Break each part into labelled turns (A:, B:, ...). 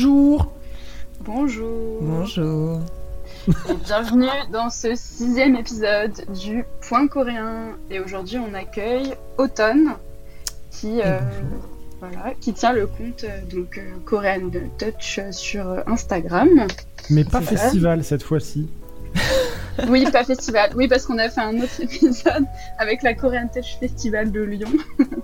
A: Bonjour
B: Bonjour
C: Bonjour
B: et bienvenue dans ce sixième épisode du Point coréen. Et aujourd'hui, on accueille Automne, qui, euh, voilà, qui tient le compte euh, donc euh, Korean Touch sur Instagram.
A: Mais pas festival cette fois-ci.
B: Oui, pas festival. Oui, parce qu'on a fait un autre épisode avec la Korean Touch Festival de Lyon.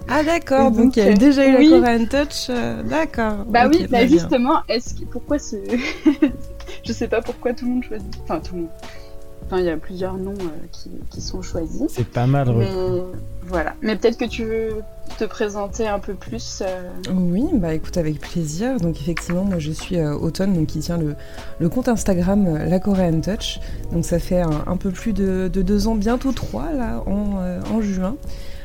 C: Ah d'accord, donc, il y a déjà eu la Korean Touch, d'accord.
B: Bah oui, bah justement, est-ce que pourquoi ce je sais pas pourquoi tout le monde choisit. Enfin, tout le monde. Enfin, il y a plusieurs noms euh, qui, sont choisis.
A: C'est pas mal.
B: Mais voilà. Mais peut-être que tu veux te présenter un peu plus. Euh.
C: Oui, bah écoute, avec plaisir. Donc effectivement, moi je suis euh, Automne, donc qui tient le, compte Instagram La Korean Touch. Donc ça fait un, peu plus de, deux ans, bientôt trois là, en, en juin.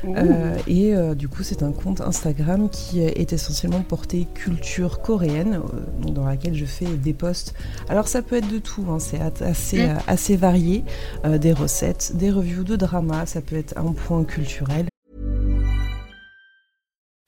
C: Euh, et euh, du coup, c'est un compte Instagram qui est essentiellement porté culture coréenne, euh, dans laquelle je fais des posts. Alors, ça peut être de tout, hein, c'est assez, mm. assez varié. des recettes, des reviews de drama, ça peut être un point culturel.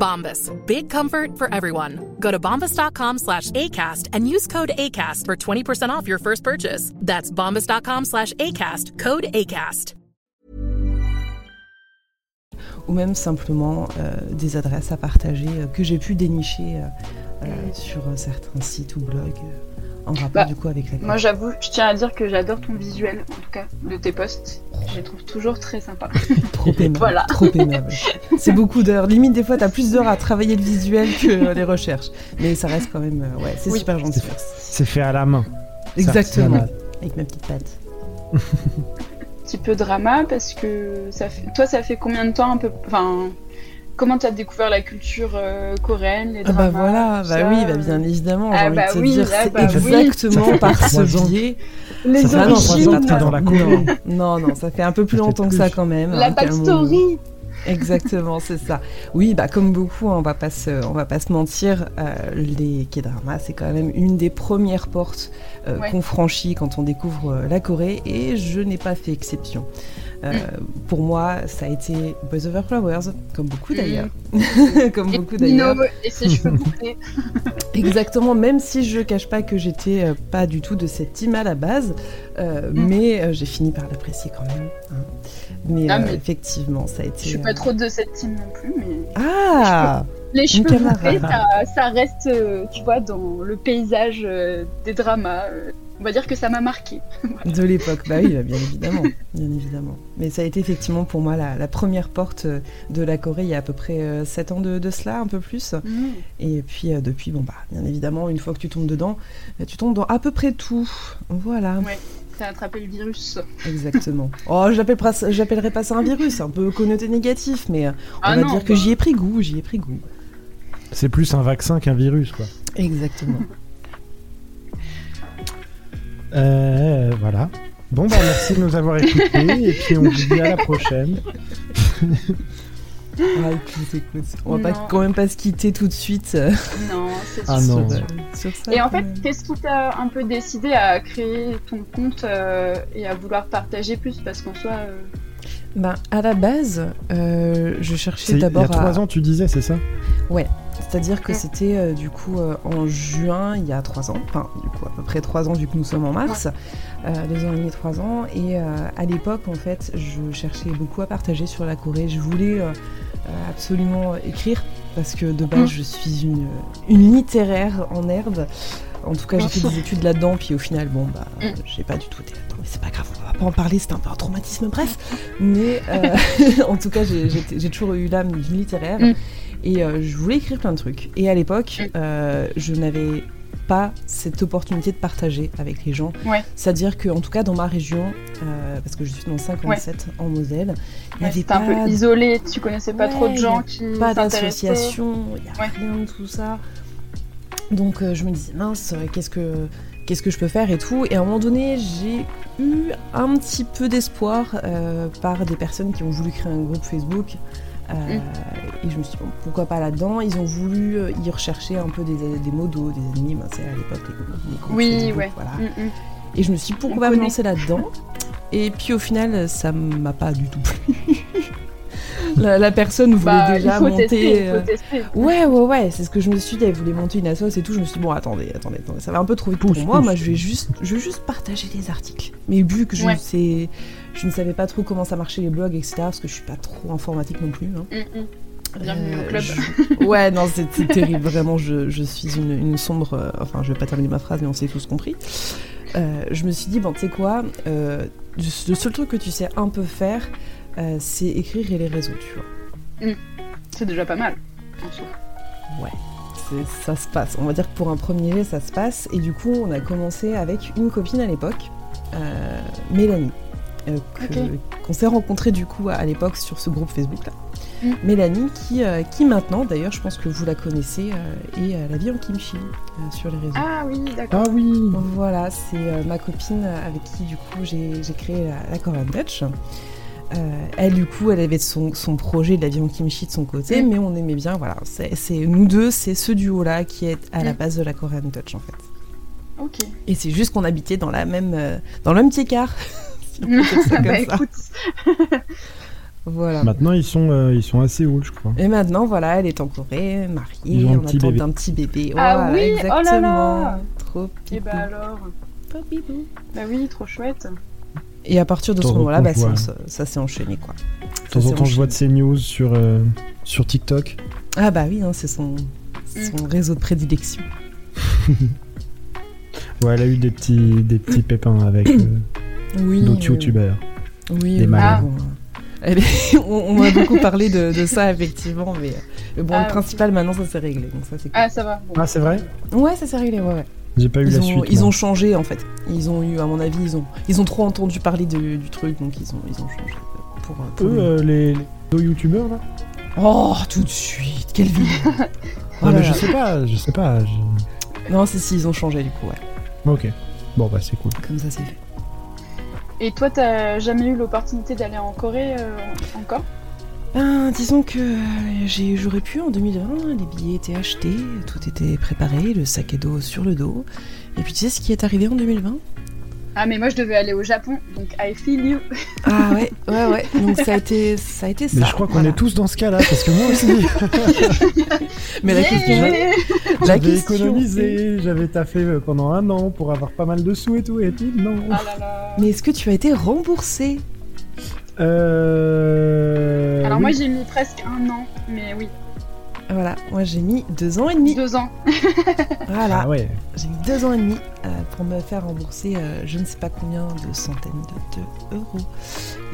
D: Bombas, big comfort for everyone. Go to bombas.com slash ACAST and use code ACAST for 20% off your first purchase. That's bombas.com slash ACAST, code ACAST.
C: ou même simplement euh, des adresses à partager euh, que j'ai pu dénicher euh, euh sur euh, certains sites ou blogs euh. En rapport bah, du coup avec la
B: Moi j'avoue, je tiens à dire que j'adore ton visuel en tout cas de tes posts. Je les trouve toujours très sympas.
C: trop aimable. voilà. Trop aimable. C'est beaucoup d'heures. Limite des fois t'as plus d'heures à travailler le visuel que les recherches. Mais ça reste quand même ouais, c'est super gentil.
A: C'est fait à la main.
C: Exactement. Avec ma petite patte.
B: petit peu drama parce que ça fait... toi, ça fait combien de temps un peu. Enfin, comment tu as découvert la culture euh, coréenne, les
C: ah bah voilà, bah oui, bah bien évidemment. Ah bah oui, dire, ah bah exactement par ce biais.
B: Les
C: ça
B: origines.
C: Pas dans la non, non, non, ça fait un peu plus longtemps que ça quand même.
B: La hein, backstory.
C: Exactement, c'est ça. Oui, bah comme beaucoup, on va pas se, on va pas se mentir, euh, les K-dramas, c'est quand même une des premières portes euh, qu'on franchit quand on découvre euh, la Corée, et je n'ai pas fait exception. Mm. Pour moi, ça a été Boys Over Flowers, comme beaucoup d'ailleurs.
B: Mm. comme beaucoup d'ailleurs. Et ses cheveux bouclés.
C: Exactement, même si je cache pas que j'étais pas du tout de cette team à la base, mm. mais j'ai fini par l'apprécier quand même. Hein. Ah, mais, effectivement, ça a été.
B: Je suis pas trop de cette team non plus, mais.
C: Ah
B: Les cheveux bouclés, ça, ça, reste, euh, tu vois, dans le paysage euh, des dramas. Euh, on va dire que ça m'a marqué.
C: De l'époque, bah oui, bah, bien évidemment, bien évidemment. Mais ça a été effectivement pour moi la, première porte de la Corée il y a à peu près 7 ans de, cela, un peu plus. Mm. Et puis depuis, bon bah, bien évidemment, une fois que tu tombes dedans, tu tombes dans à peu près tout. Voilà.
B: Ouais attrapé le virus.
C: Exactement. Oh, j'appellerais pas ça un virus, un peu connoté négatif, mais euh, on ah va dire que bah. j'y ai pris goût, j'y ai pris goût.
A: C'est plus un vaccin qu'un virus, quoi.
C: Exactement.
A: Euh, voilà. Bon, bah merci de nous avoir écoutés, et puis on vous dit à la prochaine.
C: Ah, écoute, écoute. On va pas, quand même pas se quitter tout de suite.
B: Non, c'est
A: ah, non.
B: Sur, ça. Et en fait, qu'est-ce qui t'a un peu décidé à créer ton compte euh, et à vouloir partager plus? Parce qu'en soi. Euh,
C: Ben, à la base, euh, je cherchais
A: C'est il y
C: d'abord
A: a trois
C: à...
A: ans, tu disais, c'est ça?
C: C'est-à-dire que c'était euh, du coup euh, en juin, il y a trois ans, enfin du coup à peu près trois ans, du coup nous sommes en mars, euh, deux ans et demi, trois ans. Et euh, à l'époque, en fait, je cherchais beaucoup à partager sur la Corée. Je voulais absolument écrire parce que de base,
B: Mm.
C: je suis une, une littéraire en herbe. En tout cas, j'ai fait des études là-dedans, puis au final, bon, bah,
B: Mm.
C: j'ai pas du tout été là-dedans. Mais c'est pas grave, on va pas en parler, c'était un peu un traumatisme, bref. Mais euh, en tout cas, j'ai toujours eu l'âme littéraire.
B: Mm.
C: Et euh, je voulais écrire plein de trucs. Et à l'époque,
B: Mm.
C: euh, je n'avais pas cette opportunité de partager avec les gens.
B: Ouais.
C: C'est-à-dire que, en tout cas, dans ma région, euh, parce que je suis dans 57 en Moselle, il
B: Ouais,
C: pas,
B: un peu isolé, tu connaissais pas trop de gens qui
C: pas d'association, il n'y a rien de tout ça. Donc euh, je me disais, mince, euh, qu'est-ce que, qu'est-ce que je peux faire et tout. Et à un moment donné, j'ai eu un petit peu d'espoir euh, par des personnes qui ont voulu créer un groupe Facebook. Euh,
B: Mm.
C: Et je me suis dit, bon, pourquoi pas là-dedans Ils ont voulu y rechercher un peu des, des modos, des ennemis, c'est à l'époque les, les groupes
B: Oui,
C: Facebook,
B: ouais.
C: voilà.
B: Mm, mm.
C: Et je me suis dit, pourquoi pas me lancer là-dedans Et puis au final, ça m'a pas du tout plu. la, la personne voulait
B: Bah,
C: déjà
B: il faut
C: monter.
B: tester, il
C: euh,
B: faut tester.
C: Ouais, ouais, ouais, c'est ce que je me suis dit. Elle voulait monter une assoce et tout. Je me suis dit, bon, attendez, attendez, attendez, ça va un peu trop vite pour
A: Pousse,
C: moi.
A: pousse.
C: Moi, je vais juste, je vais juste partager des articles. Mais vu que je,
B: Ouais.
C: ne sais, je ne savais pas trop comment ça marchait les blogs, etc., parce que je suis pas trop informatique non plus. hein.
B: Mm, mm. Bienvenue au
C: Euh,
B: club.
C: je- Ouais, non, c'est terrible. Vraiment, je, je suis une, une sombre. euh, Enfin, je vais pas terminer ma phrase, mais on s'est tous compris. Euh, je me suis dit, bon, tu sais quoi, euh, le seul truc que tu sais un peu faire, euh, c'est écrire et les réseaux, tu vois.
B: C'est déjà pas mal. en soi.
C: Ouais, c'est- ça se passe. On va dire que pour un premier jet, ça se passe. Et du coup, on a commencé avec une copine à l'époque, euh, Mélanie, euh, qu'on s'est rencontrés du coup à, à l'époque sur ce groupe Facebook là.
B: Mm.
C: Mélanie qui, euh, qui maintenant, d'ailleurs, je pense que vous la connaissez, euh, est à la vie en kimchi euh, sur les réseaux.
B: Ah oui, d'accord.
A: Ah oui
C: Voilà, c'est euh, ma copine avec qui du coup j'ai j'ai créé la, la Korean Dutch. Euh, elle du coup, elle avait son, son projet de la en kimchi de son côté,
B: Mm.
C: mais on aimait bien, voilà, c'est nous deux, c'est ce duo-là qui est à la
B: Mm.
C: base de la Korean Dutch en fait.
B: Ok.
C: Et c'est juste qu'on habitait dans la même, euh, dans le même petit quart. si on peut dire ça comme
B: bah
C: ça.
B: écoute,
C: Voilà.
A: Maintenant, ils sont, euh, ils sont assez old, je crois.
C: Et maintenant, voilà, elle est en Corée, mariée,
A: Ils ont un
C: en
A: petit
C: attente
A: bébé.
C: d'un petit bébé.
B: Ah
C: Voilà,
B: oui, oh là
C: exactement.
B: là.
C: Trop
B: et
C: pipou.
B: bah alors.
C: Trop pipou.
B: Bah oui, trop chouette.
C: Et à partir de ce moment-là, bah, ça, ça s'est enchaîné quoi.
A: De temps en temps, je vois de ces news sur, euh, sur TikTok.
C: Ah bah oui, hein, c'est son,
B: Mm.
C: son réseau de prédilection.
A: Ouais, elle a eu des petits, des petits pépins avec euh,
C: Oui.
A: d'autres
C: oui,
A: youtubeurs.
C: Oui, oui,
A: Des
C: oui,
A: malades.
C: euh, elle est- on, on a beaucoup parlé de, de ça effectivement, mais, mais bon,
B: Ah,
C: le
B: ok.
C: principal maintenant ça s'est réglé, donc ça c'est cool.
B: Ah, ça va. Bon.
A: Ah, c'est vrai?
C: Ouais, ça s'est réglé, ouais, ouais.
A: J'ai pas eu
C: Ils
A: la
C: ont,
A: suite.
C: ils
A: moi.
C: ont changé en fait. Ils ont eu, à mon avis, ils ont, ils ont trop entendu parler de- du truc, donc ils ont, ils ont changé pour. euh, pour
A: Eux,
C: le-
A: euh, les, les deux youtubeurs, là
C: Oh, tout de suite, quelle vie Oh
A: Non, mais je sais pas, je sais pas. je-
C: Non, si, si, ils ont changé du coup, ouais.
A: Ok. Bon, bah, c'est cool.
C: Comme ça c'est fait.
B: Et toi, t'as jamais eu l'opportunité d'aller en Corée euh, encore?
C: Ben, disons que j'ai- j'aurais pu en 2020, les billets étaient achetés, tout était préparé, le sac à dos sur le dos. Et puis tu sais ce qui est arrivé en 2020
B: Ah, mais moi, je devais aller au Japon, donc I feel you.
C: Ah ouais, ouais, ouais. Donc ça a été, ça a été ça.
A: Mais je crois qu'on
C: voilà.
A: est tous dans ce cas-là, parce que moi aussi,
C: Mais la
B: Yeah
C: question, la
A: j'avais économisé, j'avais taffé euh, pendant un an pour avoir pas mal de sous et tout, et puis non.
B: Ah là là.
C: Mais est-ce que tu as été remboursé?
A: Euh...
B: Alors
A: oui.
B: moi, j'ai mis presque un an, mais oui,
C: Voilà, moi j'ai mis deux ans et demi.
B: deux ans.
C: Voilà,
A: Ah ouais.
C: j'ai mis deux ans et demi euh, pour me faire rembourser euh, je ne sais pas combien de centaines de, de euros.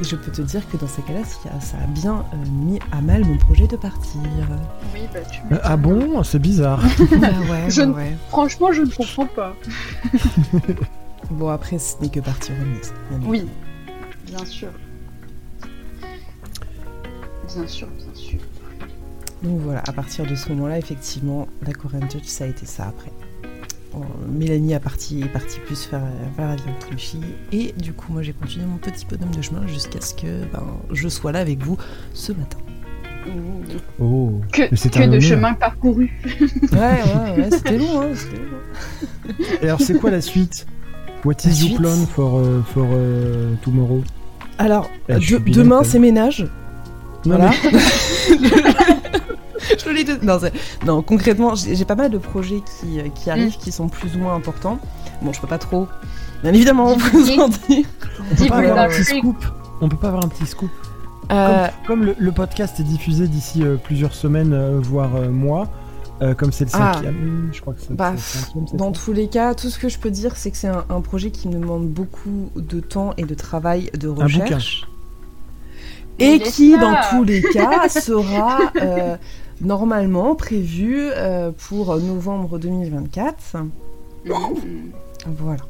C: Et je peux te dire que dans ces cas-là, ça ça a bien euh, mis à mal mon projet de partir.
B: Oui, bah tu
A: Euh, Ah bon? C'est bizarre.
C: bah ouais,
B: Je
C: ouais,
B: ne-
C: ouais.
B: Franchement, je ne comprends pas.
C: Bon après, ce n'est que partie remise.
B: Oui, bien sûr. Bien sûr, bien sûr.
C: Donc voilà, à partir de ce moment-là, effectivement, la Korean Touch, ça a été ça après. Euh, Mélanie a parti, est partie plus faire, faire la kimchi. Et du coup, moi, j'ai continué mon petit bonhomme de chemin jusqu'à ce que ben, je sois là avec vous ce matin.
A: Oh.
B: Que, que de
A: honneur.
B: chemin parcouru.
C: Ouais, ouais, ouais, c'était long, hein, c'était long.
A: Et alors, c'est quoi la suite? What is your plan for, euh, for euh, tomorrow?
C: Alors, de- demain c'est ménage.
A: Non,
C: Voilà. Je l'ai dit- non, non, concrètement, j'ai pas mal de projets qui, euh, qui arrivent, qui sont plus ou moins importants. Bon, je peux pas trop, bien évidemment, vous en dire.
A: On peut pas avoir un petit scoop. On peut pas avoir un petit scoop.
C: Euh,
A: Comme le, le podcast est diffusé d'ici euh, plusieurs semaines, euh, voire euh, mois, euh, comme c'est le
C: Ah.
A: cinquième, je crois que c'est
C: Bah,
A: le cinquième,
C: Dans
A: ça
C: tous les cas, tout ce que je peux dire, c'est que c'est un, un projet qui me demande beaucoup de temps et de travail de
A: bouquin.
C: recherche. Et qui, dans tous les cas, sera euh, normalement prévu euh, pour novembre 2024.
B: Mmh.
C: Voilà.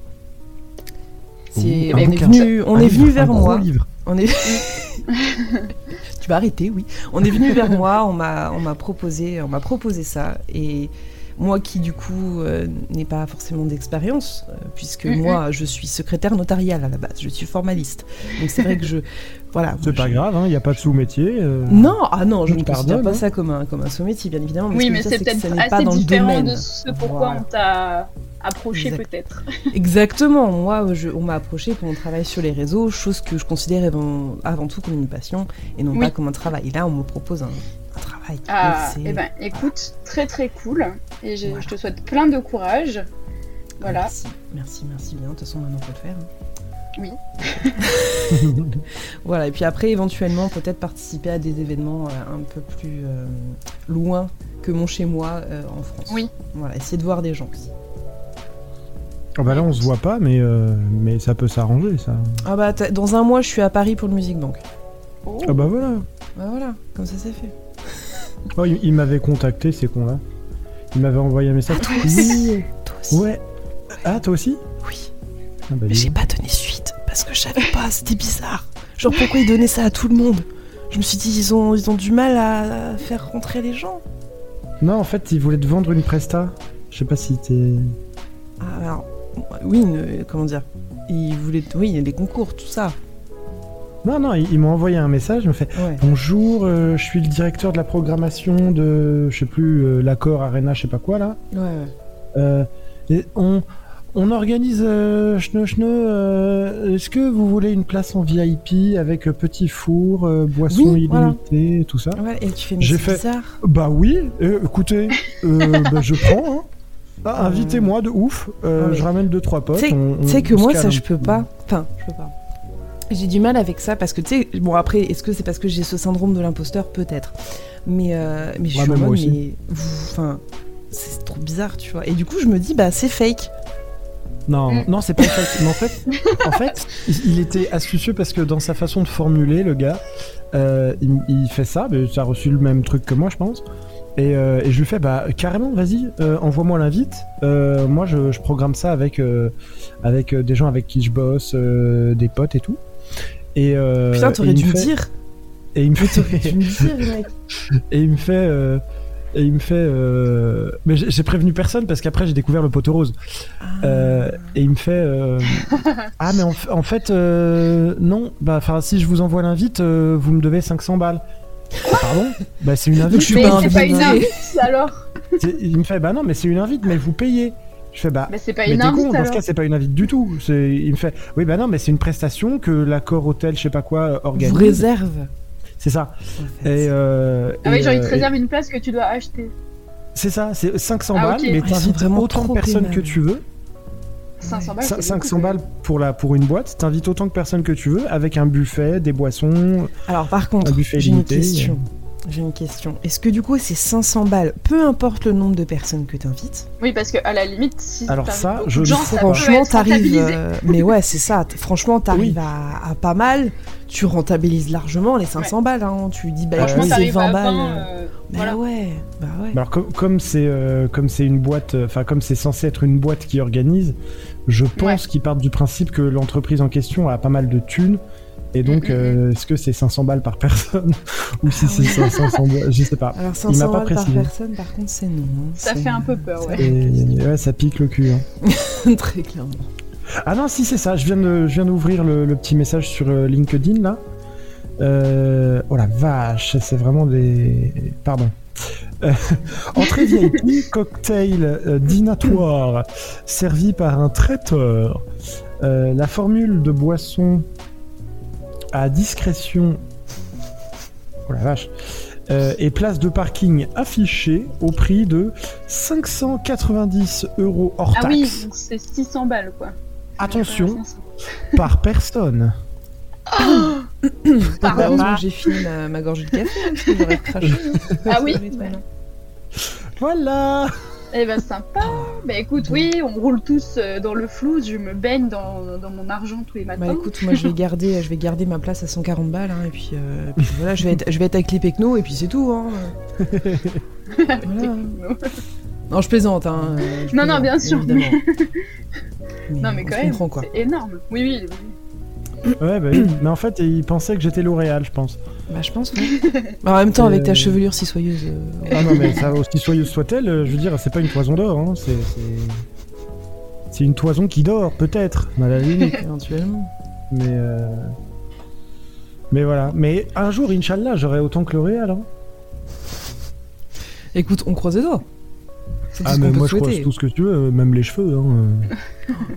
C: On est venu, on est venu vers moi.
A: livre.
C: On est. tu vas arrêter, oui. On est venu vers moi. On m'a, on m'a proposé, on m'a proposé ça. Et moi, qui du coup euh, n'ai pas forcément d'expérience, euh, puisque
B: Mhm.
C: moi, je suis secrétaire notariale à la base. Je suis formaliste. Donc c'est vrai que je, voilà.
A: C'est pas
C: je-
A: grave, il n'y a pas de sous-métier. euh.
C: Non, ah non, je
A: Je
C: ne considère
A: pardonne,
C: pas
A: hein.
C: ça comme un, comme un sous-métier, bien évidemment.
B: Oui, mais c'est peut-être
C: pas
B: assez
C: le
B: différent
C: domaine.
B: de ce pourquoi
C: Voilà.
B: on t'a approché
C: Exact.
B: peut-être.
C: Exactement, moi je- on m'a approché pour mon travail sur les réseaux, chose que je considère avant, avant tout comme une passion et non
B: Oui.
C: pas comme un travail. Et là on me propose un, un travail.
B: Ah,
C: c'est-
B: eh ben, écoute, très très cool. Et je,
C: Voilà.
B: je te souhaite plein de courage. Voilà.
C: Merci, merci, merci bien. De toute façon maintenant faut le faire. hein.
B: Oui.
C: Voilà, et puis après éventuellement peut-être participer à des événements euh, un peu plus euh, loin que mon chez moi euh, en France.
B: Oui.
C: Voilà, essayer de voir des gens aussi.
A: Ah bah là, on se voit pas, mais, euh, mais ça peut s'arranger, ça.
C: Ah bah dans un mois je suis à Paris pour le Music Bank.
B: Oh.
A: Ah bah voilà.
C: Bah voilà, comme ça c'est fait.
A: Oh, il il m'avait contacté, ces cons-là. Il m'avait envoyé un message.
C: toi aussi.
A: Oui.
C: Toi aussi.
A: Ouais. Ah, toi aussi
C: Oui.
A: ah bah,
C: Mais j'ai pas donné suite parce que je savais pas, c'était bizarre. Genre pourquoi ils donnaient ça à tout le monde? Je me suis dit ils ont, ils ont du mal à faire rentrer les gens.
A: Non, en fait, il voulait te vendre une presta. Je sais pas si t'es.
C: Ah, alors, oui, une- comment dire? Ils voulaient, oui, il y a des concours, tout ça.
A: Non, non, il, il m'a envoyé un message. Il me fait
C: Ouais.
A: Bonjour, euh, je suis le directeur de la programmation de, je sais plus, euh, l'accord Arena, je sais pas quoi là.
C: Ouais, ouais.
A: Euh, et on, on organise euh, Schneu, euh, Est-ce que vous voulez une place en VIP avec euh, petit four, euh, boisson
C: Oui, voilà.
A: tout ça?
C: Ouais, et tu fais mais
A: J'ai fait-
C: bizarre.
A: Bah oui, écoutez, bah, je prends. hein. Ah, Invitez-moi de ouf.
C: ouais.
A: Je ramène deux trois potes.
C: Tu sais- que moi ça je
A: peu.
C: peux pas. Enfin, je peux pas. J'ai du mal avec ça parce que tu sais, bon après, est-ce que c'est parce que j'ai ce syndrome de l'imposteur? Peut-être. Mais, euh, mais je
A: Ouais,
C: suis en mode, mais enfin, c'est trop bizarre, tu vois. Et du coup, je me dis, bah c'est fake.
A: Non,
B: Mm.
A: non, c'est pas. Mais en fait, en fait, il, était astucieux parce que dans sa façon de formuler, le gars, euh, il, il fait ça. Mais ça a reçu le même truc que moi, je pense. Et, euh, et je lui fais, bah carrément, vas-y, euh, envoie-moi l'invite. Euh, moi, je, je programme ça avec euh, avec euh, des gens avec qui je bosse, euh, des potes et tout. Et euh,
C: Putain, t'aurais dû me
A: fait-
C: dire.
A: Et il me fait, et il me fait, euh, et il me fait, euh, mais j'ai prévenu personne parce qu'après j'ai découvert le poteau rose. Euh, et il me fait euh, Ah, mais en, fait, euh, non, bah, si je vous envoie l'invite, euh, vous me devez 500 balles. Pardon? Bah, c'est une invite.
C: je suis
B: mais
C: pas
B: c'est pas une
C: invité.
B: invite alors
A: Il me fait Bah, non, mais c'est une invite, mais vous payez. Je fais Bah,
B: Mais c'est pas
A: mais
B: une
A: t'es
B: invite
A: con, dans ce cas, c'est pas une invite du tout. Il me fait Oui, bah, non, mais c'est une prestation que l'accord hôtel, je sais pas quoi, euh,
C: Vous
A: organise.
C: réserve.
A: C'est ça.
C: en fait.
A: Et, euh,
B: Ah oui, genre il te
A: euh,
B: une place que tu dois acheter.
A: C'est ça, c'est 500
B: Ah,
A: balles, mais
C: Ah, ils
A: t'invites
C: vraiment
A: autant de personnes que tu veux.
B: 500 balles.
A: Cin-
B: c'est
A: 500
B: beaucoup,
A: balles pour, la, pour une boîte, t'invites autant de personnes que tu veux, avec un buffet, des boissons.
C: Alors par contre,
A: Un buffet
C: j'ai une question. J'ai une question. Est-ce que du coup c'est 500 balles, peu importe le nombre de personnes que t'invites
B: Oui, parce que à la limite, si
A: Alors ça, je
B: gens,
A: sais
B: ça
C: Franchement, t'arrives. euh, mais ouais, c'est ça. Franchement, t'arrives
A: Oui.
C: à, à pas mal. Tu rentabilises largement les 500 balles. Hein. Tu dis, bah,
B: Franchement,
C: c'est
A: oui.
B: t'arrives
C: 20
B: à
C: balles.
B: 20.
C: euh,
B: euh,
C: Bah
B: voilà.
C: ouais, bah ouais.
A: Alors comme comme c'est euh, comme c'est une boîte, enfin comme c'est censé être une boîte qui organise, je pense qu'ils partent du principe que l'entreprise en question a pas mal de thunes. Et donc, euh, est-ce que c'est 500 balles par personne ou si
C: Ah
A: c'est
C: oui.
A: 500 balles Je sais pas.
C: Alors
A: m'a
C: 500
A: pas
C: balles par
A: précisé.
C: personne, par contre, c'est non. hein.
B: Ça fait un peu peur, ouais.
A: Et ouais, ça pique le cul. hein.
C: Très clairement.
A: Ah non, si c'est ça. Je viens de, je viens d'ouvrir le, le petit message sur euh, LinkedIn là. Euh, oh la vache, c'est vraiment des. Pardon. Euh, entrée VIP, cocktail euh, dînatoire, servi par un traiteur. Euh, la formule de boisson à discrétion. Oh la vache. Euh, et place de parking affichée au prix de 590 euros hors
B: Ah
A: taxe
B: oui, donc c'est 600 balles quoi.
A: Attention, par personne.
C: Heureusement que j'ai fini ma, ma gorgée de café, hein, parce que j'aurais craché.
B: Ah oui.
A: Voilà
B: Eh ben sympa. Bah écoute, oui, on roule tous euh, dans le flou. Je me baigne dans, dans mon argent tous les matins.
C: Bah écoute, moi je vais garder, je vais garder ma place à 140 balles, hein, et puis, euh, puis voilà, je vais, être, je vais être avec les Pecno, et puis c'est tout. Hein. Voilà. Non, je plaisante. Hein, je
B: Non, non, bien sûr,
C: évidemment.
B: non mais quand même, c'est énorme. Oui, oui. oui.
A: Ouais, bah oui. Mais en fait, il pensait que j'étais L'Oréal, je pense.
C: Bah je pense, oui. Bah, en même temps, avec ta
A: Euh,
C: chevelure si soyeuse. euh,
A: Ah non, mais ça, aussi soyeuse soit-elle, euh, je veux dire, c'est pas une toison d'or, hein. C'est. c'est- C'est une toison qui dort, peut-être, à la limite.
C: éventuellement.
A: Mais. euh, Mais voilà. Mais un jour, Inch'Allah, j'aurai autant que L'Oréal. Hein.
C: Écoute, on croise les doigts. C'est tout
A: Ah,
C: ce
A: mais
C: qu'on peut
A: moi, je croise
C: souhaiter.
A: tout ce que tu veux, même les cheveux. Hein. euh.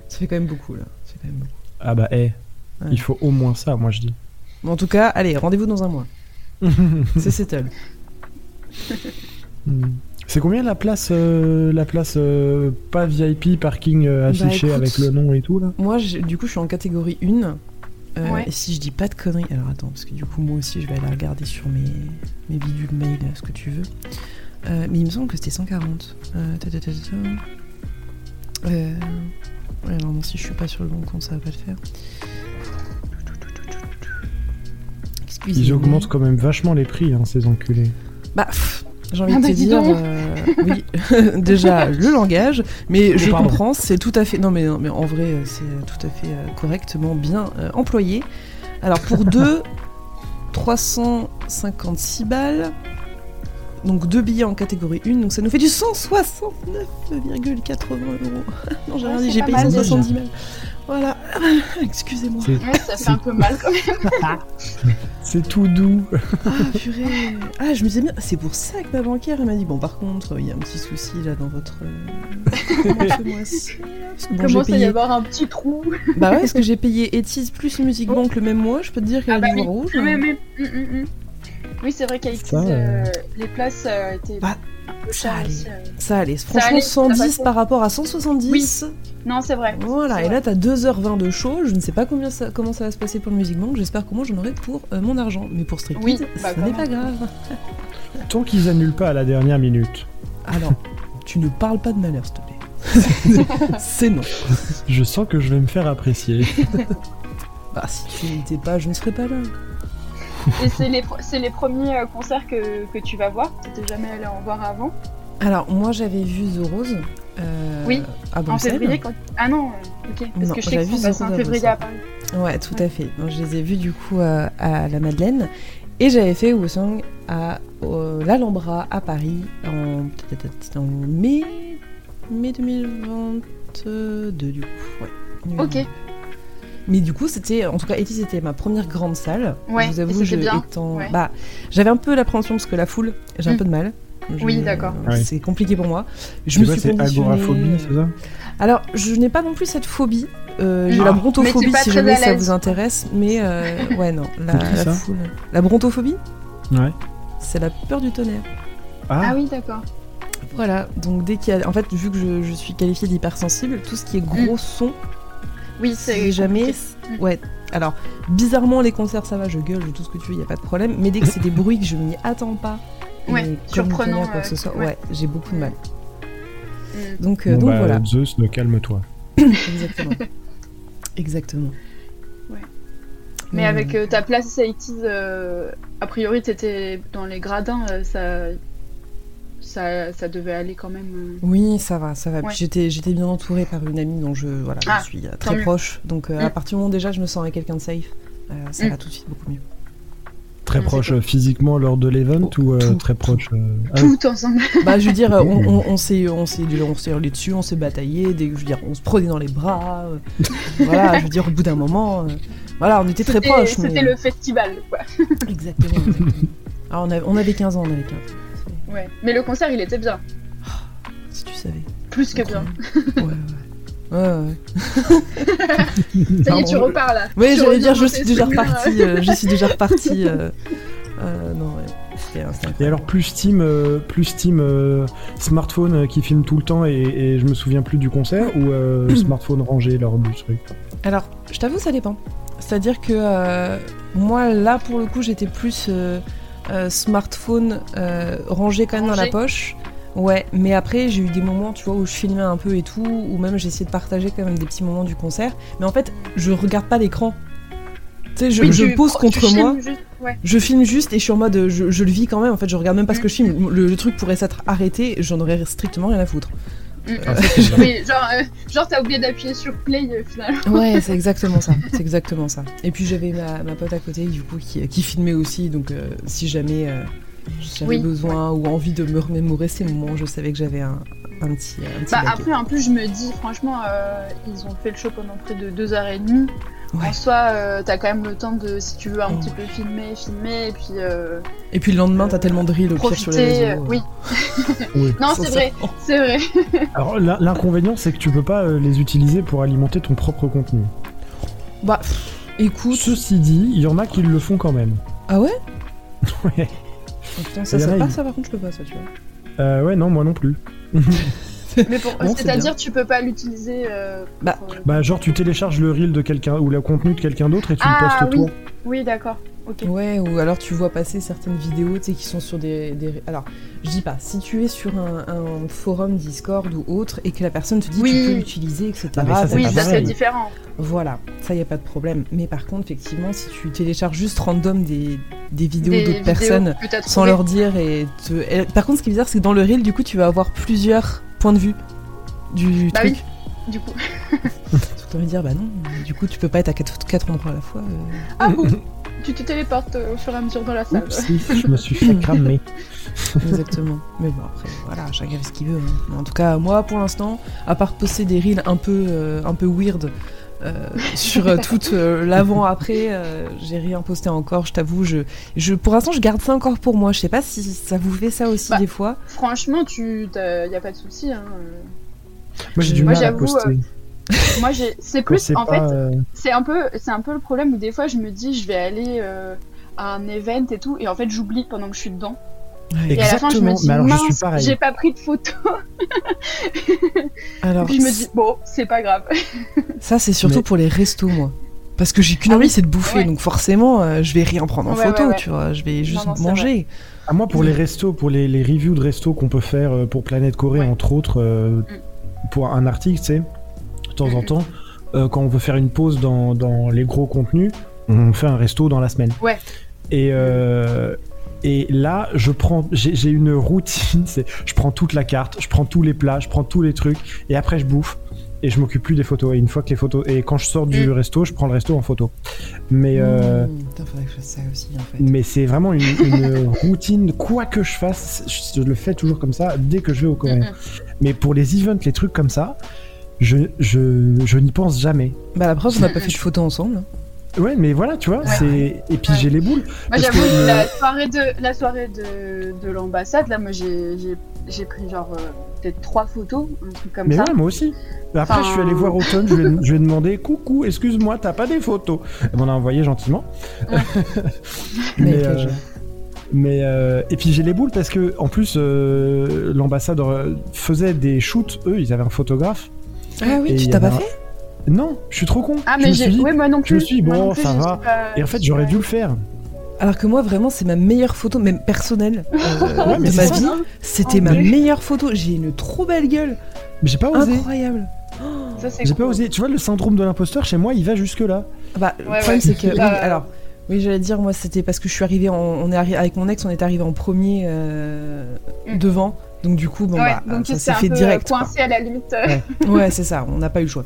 C: Ça fait quand même beaucoup là. Ça fait quand même beaucoup.
A: Ah bah, eh.
C: Ouais.
A: Il faut au moins ça, moi, je dis.
C: Bon, en tout cas, allez, rendez-vous dans un mois. C'est Settle.
A: Hmm. C'est combien la place, euh, la place euh, pas VIP, parking euh, affiché
C: Bah, écoute.
A: avec le nom et tout là?
C: Moi, j'ai- du coup, je suis en catégorie 1. Euh,
B: Ouais.
C: Et si je dis pas de conneries, alors attends, parce que du coup, moi aussi, je vais aller regarder sur mes, mes bidules mail, ce que tu veux. Euh, mais il me semble que c'était 140. Euh, ta, ta, ta, ta, ta. Euh, Ouais, alors non, si je suis pas sur le bon compte, ça va pas le faire. Excusez-moi.
A: Ils augmentent quand même vachement les prix, hein, ces enculés.
C: Bah, j'ai envie
B: Ah
C: de
B: bah,
C: te dire, euh, oui, déjà le langage, mais je
A: pardon.
C: comprends, c'est tout à fait, non mais, non, mais en vrai, c'est tout à fait euh, correctement bien euh, employé. Alors pour deux, 356 balles, donc deux billets en catégorie 1, donc ça nous fait du 169,80 euros. non, j'ai
B: Ouais,
C: rien dit, j'ai payé
B: mal,
C: 170 balles. Voilà, excusez-moi.
B: Ouais, ça fait un peu mal quand même.
A: C'est tout doux.
C: Ah purée Ah je me disais bien, c'est pour ça que ma banquière elle m'a dit bon par contre il y a un petit souci là dans votre euh, j'ai
B: Commence à y avoir un petit trou.
C: bah ouais parce que j'ai payé Etis plus Music Bank le même mois je peux te dire qu'elle
B: Ah bah
C: a du
B: oui.
C: rouge
B: Oui,
C: hein.
B: oui, oui. Mm, mm, mm. Oui, c'est vrai qu'Haïti,
A: Ça, euh,
B: les places euh, étaient
C: Bah, ça allait. ça allait franchement
B: allait, ça
C: 110
B: passait.
C: par rapport à 170
B: Non, c'est vrai.
C: voilà et
B: vrai.
C: là t'as 2h20 de show je ne sais pas combien ça, comment ça va se passer pour le Music Bank j'espère qu'au moins j'en aurai pour euh, mon argent mais pour Street
B: Oui,
C: Kids,
B: bah,
C: n'est pas grave
A: Tant qu'ils annulent pas à la dernière minute.
C: alors tu ne parles pas de malheur s'il te plaît c'est non
A: Je sens que je vais me faire apprécier.
C: Bah, si tu n'étais pas, je ne serais pas là.
B: Et c'est les, c'est les premiers euh, concerts que, que tu vas voir. T'étais jamais allé en voir avant.
C: Alors, moi, j'avais vu The Rose. euh,
B: Oui,
C: à
B: En février quand... Ah non, euh, ok. Parce
C: Non,
B: que je sais
C: vu
B: passés en février à Paris.
C: Ouais, tout à fait. Donc, je les ai vus du coup à la Madeleine. Et j'avais fait Wusong à euh, l'Alhambra à Paris en, en mai, mai 2022 du coup. Ouais.
B: Ok.
C: Mais du coup, c'était, en tout cas, Eti, c'était ma première grande salle.
B: Ouais,
C: je vous avoue,
B: c'était
C: je,
B: bien,
C: étant,
B: ouais.
C: bah, j'avais un peu l'appréhension parce que la foule, j'ai un
B: Mm.
C: peu de mal. Je-
B: Oui, d'accord.
A: Ouais.
C: C'est compliqué pour moi. Je me
A: quoi,
C: suis
A: c'est
C: conditionnée-
A: agoraphobie, c'est ça?
C: Alors, je n'ai pas non plus cette phobie. Euh, j'ai
B: Ah.
C: la brontophobie si jamais ça vous intéresse. Mais euh, ouais, non. La, foule. La brontophobie,
A: Ouais.
C: c'est la peur du tonnerre.
B: Ah
A: Ah,
B: oui, d'accord.
C: Voilà. Donc, dès qu'il y a. En fait, vu que je, je suis qualifiée d'hypersensible, tout ce qui est gros son,
B: Oui,
C: si
B: c'est
C: jamais.
B: compliqué.
C: Ouais. Alors, bizarrement, les concerts, ça va, je gueule, je tout ce que tu veux, y a pas de problème. Mais dès que c'est des bruits que je m'y attends pas,
B: Ouais, surprenant,
C: quoi que ce soit,
B: ouais.
C: ouais, j'ai beaucoup de mal.
B: Mm.
C: Donc, euh,
A: bon,
C: donc
A: bah,
C: voilà.
A: Zeus, ne calme-toi.
C: Exactement. Exactement.
B: Ouais. Mais
C: Euh,
B: avec euh, ta place Haïti, euh, a priori, t'étais dans les gradins, euh, ça... Ça, ça devait aller quand même. euh.
C: Oui, ça va, ça va.
B: Ouais.
C: J'étais, j'étais bien entourée par une amie dont je, voilà,
B: Ah,
C: je suis euh, très
B: mieux.
C: proche. Donc euh, à
B: Mm.
C: partir du moment où déjà je me sens avec quelqu'un de safe, euh, ça
B: Mm.
C: va tout de suite beaucoup mieux.
A: Très
B: Ouais,
A: proche physiquement lors de l'event
C: Oh,
A: ou euh,
C: tout,
A: très proche. euh, ah.
B: Tout ensemble.
C: Bah je veux dire, on, on, on s'est, on s'est, on s'est hurlé dessus, on s'est bataillé, des, je veux dire, on se prenait dans les bras. euh, voilà, je veux dire, au bout d'un moment, euh, voilà, on était très
B: C'était-
C: proches. mais-
B: C'était le festival, quoi.
C: Exactement. exactement. Ah, on, avait, on avait 15 ans, on avait 15.
B: Ouais. Mais le concert, il était bien.
C: Si tu savais.
B: Plus que bien.
C: Ouais, ouais. Ouais, ouais.
B: Ça y est, tu repars là. Tu
C: j'allais dire, je
B: dans
C: suis déjà reparti. euh, je suis déjà reparti. euh, euh, non, ouais. C'était
A: Et alors plus Team, euh, plus Team euh, smartphone euh, qui filme tout le temps et, et je me souviens plus du concert ou euh, smartphone rangé du truc?
C: Alors, je t'avoue, ça dépend. C'est-à-dire que euh, moi, là, pour le coup, j'étais plus euh, euh, smartphone euh, rangé quand même dans la poche. Ouais, mais après, j'ai eu des moments, tu vois, où je filmais un peu et tout, ou même j'essayais de partager quand même des petits moments du concert. Mais en fait, je regarde pas l'écran. Tu sais, je,
B: Oui,
C: je
B: tu-
C: pose contre moi.
B: juste- ouais.
C: Je filme juste et je suis en mode, euh, je, je le vis quand même. En fait, je regarde même pas ce que je filme. Le, le truc pourrait s'être arrêté, j'en aurais strictement rien à foutre.
B: Mm.
A: Ah.
B: Oui, genre, euh, genre t'as oublié d'appuyer sur play euh, finalement.
C: Ouais, c'est exactement ça. C'est exactement ça. Et puis j'avais ma, ma pote à côté, du coup, qui, qui filmait aussi. Donc, euh, si jamais euh, j'avais
B: Oui,
C: besoin ou envie de me remémorer ces moments, je savais que j'avais un, un petit, un petit
B: Bah après, en plus, je me dis, franchement, euh, ils ont fait le show pendant près de deux heures et demie.
C: Ouais.
B: En soi, euh, t'as quand même le temps de, si tu veux un
C: Oh.
B: petit peu filmer, filmer, et puis euh,
C: Et puis le lendemain, t'as tellement de reels au pire sur les
B: profiter.
C: réseaux.
B: euh, oui,
A: Oui.
B: non, c'est vrai, c'est vrai.
A: Alors l'in- l'inconvénient c'est que tu peux pas euh, les utiliser pour alimenter ton propre contenu.
C: Bah, pff, écoute.
A: Ceci dit, il y en a qui le font quand même.
C: Ah ouais?
A: Ouais.
C: Oh, Putain, ça, ça ça par contre, je peux pas, ça, tu vois.
A: Euh, ouais non moi non plus.
B: Mais pour,
C: Bon, c'est
B: c'est-à-dire, tu peux pas l'utiliser. euh,
C: Bah,
B: pour,
A: Bah genre tu télécharges le reel de quelqu'un ou le contenu de quelqu'un d'autre et tu
B: Ah,
A: le postes
B: oui.
A: toi.
B: Oui, d'accord.
C: Ouais, ou alors tu vois passer certaines vidéos, tu sais, qui sont sur des, des- Alors, je dis pas, si tu es sur un, un forum Discord ou autre et que la personne te dit
B: Oui.
C: tu peux l'utiliser, etc.
A: Ah, mais ça, c'est
B: Oui,
A: pas
B: ça c'est différent.
C: Voilà, ça y a pas de problème. Mais par contre, effectivement, si tu télécharges juste random des, des vidéos d'autres personnes sans leur dire et te... par contre, ce qui est bizarre, c'est que dans le reel, du coup, tu vas avoir plusieurs points de vue du
B: Bah
C: truc.
B: Du coup.
C: Tu vas me dire, bah non, du coup, tu peux pas être à quatre, quatre endroits à la fois. euh.
B: Ah bon Tu te téléportes euh, au fur et à mesure dans la salle.
A: Oupsie, je me suis fait cramer.
C: Exactement. Mais bon, après, voilà, chacun fait ce qu'il veut. hein. Mais en tout cas, moi, pour l'instant, à part poster des reels un peu, euh, un peu weird sur euh, tout euh, l'avant-après, euh, j'ai rien posté encore, je t'avoue. Je, je, pour l'instant, je garde ça encore pour moi. Je sais pas si ça vous fait ça aussi
B: Bah,
C: des fois.
B: Franchement, tu t'as- y a pas de souci. Hein. euh.
A: Moi j'ai du
B: Moi,
A: mal à poster.
B: Moi, j'ai. C'est plus. En
A: pas,
B: fait,
A: euh,
B: c'est un peu, c'est un peu le problème où des fois, je me dis, je vais aller euh, à un event et tout, et en fait, j'oublie pendant que je suis dedans.
C: Ouais.
B: Et à la fin, je me
A: Exactement.
B: dis,
A: Mais alors, je suis
B: mince,
A: pareil.
B: j'ai pas pris de photos.
C: Alors,
B: Puis je me dis, bon, c'est pas grave.
C: ça, c'est surtout
A: Mais-
C: pour les restos, moi. Parce que j'ai qu'une
B: Ah
C: envie,
B: oui.
C: c'est de bouffer.
B: Ouais.
C: Donc forcément, euh, je vais rien prendre en
B: Ouais,
C: photo,
B: ouais, ouais.
C: tu vois. Je vais juste
B: non,
C: manger.
A: À moi, pour les restos, pour les, les reviews de restos qu'on peut faire euh, pour Planète Corée,
B: Ouais.
A: entre autres, euh, pour un article, tu sais, de temps en
B: Mhm.
A: temps, euh, quand on veut faire une pause dans, dans les gros contenus, on fait un resto dans la semaine.
B: Ouais.
A: Et, euh, et là, je prends, j'ai une routine, c'est, je prends toute la carte, je prends tous les plats, je prends tous les trucs, et après je bouffe. Et je m'occupe plus des photos. Et une fois que les photos. Et quand je sors du
B: Mm.
A: resto, je prends le resto en photo. Mais. euh,
C: Mmh, putain, faudrait que je fasse ça aussi, en fait.
A: mais c'est vraiment une, une routine, quoi que je fasse, je le fais toujours comme ça dès que je vais au Coréen. Mais pour les events, les trucs comme ça, je, je, je n'y pense jamais.
C: Bah, la preuve, on n'a pas fait de photos ensemble.
A: Ouais, mais voilà, tu vois,
B: Ouais.
A: c'est... Et puis
B: Ouais.
A: j'ai les boules.
B: Moi, j'avoue,
A: que,
B: la soirée de, la soirée de, de l'ambassade, là, moi, j'ai, j'ai, j'ai pris genre euh, peut-être trois photos, un truc comme
A: Mais
B: ça.
A: ouais, moi aussi. Après,
B: Enfin-
A: je suis allé voir Automne, je lui ai, je lui ai demandé Coucou, excuse-moi, t'as pas des photos? Elle m'en a envoyé gentiment.
C: Mais
A: mais, euh, mais, euh, et puis j'ai les boules parce que, en plus, euh, l'ambassade faisait des shoots, eux, ils avaient un photographe.
C: Ah oui, tu t'as pas
A: a-
C: fait?
A: Non, je suis trop con.
B: Ah,
A: Je
B: mais
A: me
B: j'ai,
A: suis dit-
B: ouais, moi non
A: je me
B: plus.
A: suis dit, bon,
B: plus,
A: ça va.
B: pas-
A: Et en fait, j'aurais dû le faire.
C: Alors que moi, vraiment, c'est ma meilleure photo, même personnelle, euh,
A: Ouais, mais
C: de ma
A: ça.
C: vie. C'était
B: En
C: ma
B: vrai.
C: meilleure photo. J'ai une trop belle gueule.
A: Mais j'ai pas osé.
C: Incroyable.
A: J'ai pas osé. Tu vois, le syndrome de l'imposteur, chez moi, il va jusque-là.
C: Bah, le problème,
B: ouais.
C: c'est que. Oui,
B: Bah,
C: alors. Oui, j'allais dire, moi, c'était parce que je suis arrivée en. On est arri- Avec mon ex, on est arrivé en premier euh,
B: Mm.
C: devant. Donc, du coup, bon,
B: ouais,
C: bah,
B: donc
C: ça s'est fait direct.
B: coincé à la limite.
C: Ouais, c'est ça, on n'a pas eu le choix.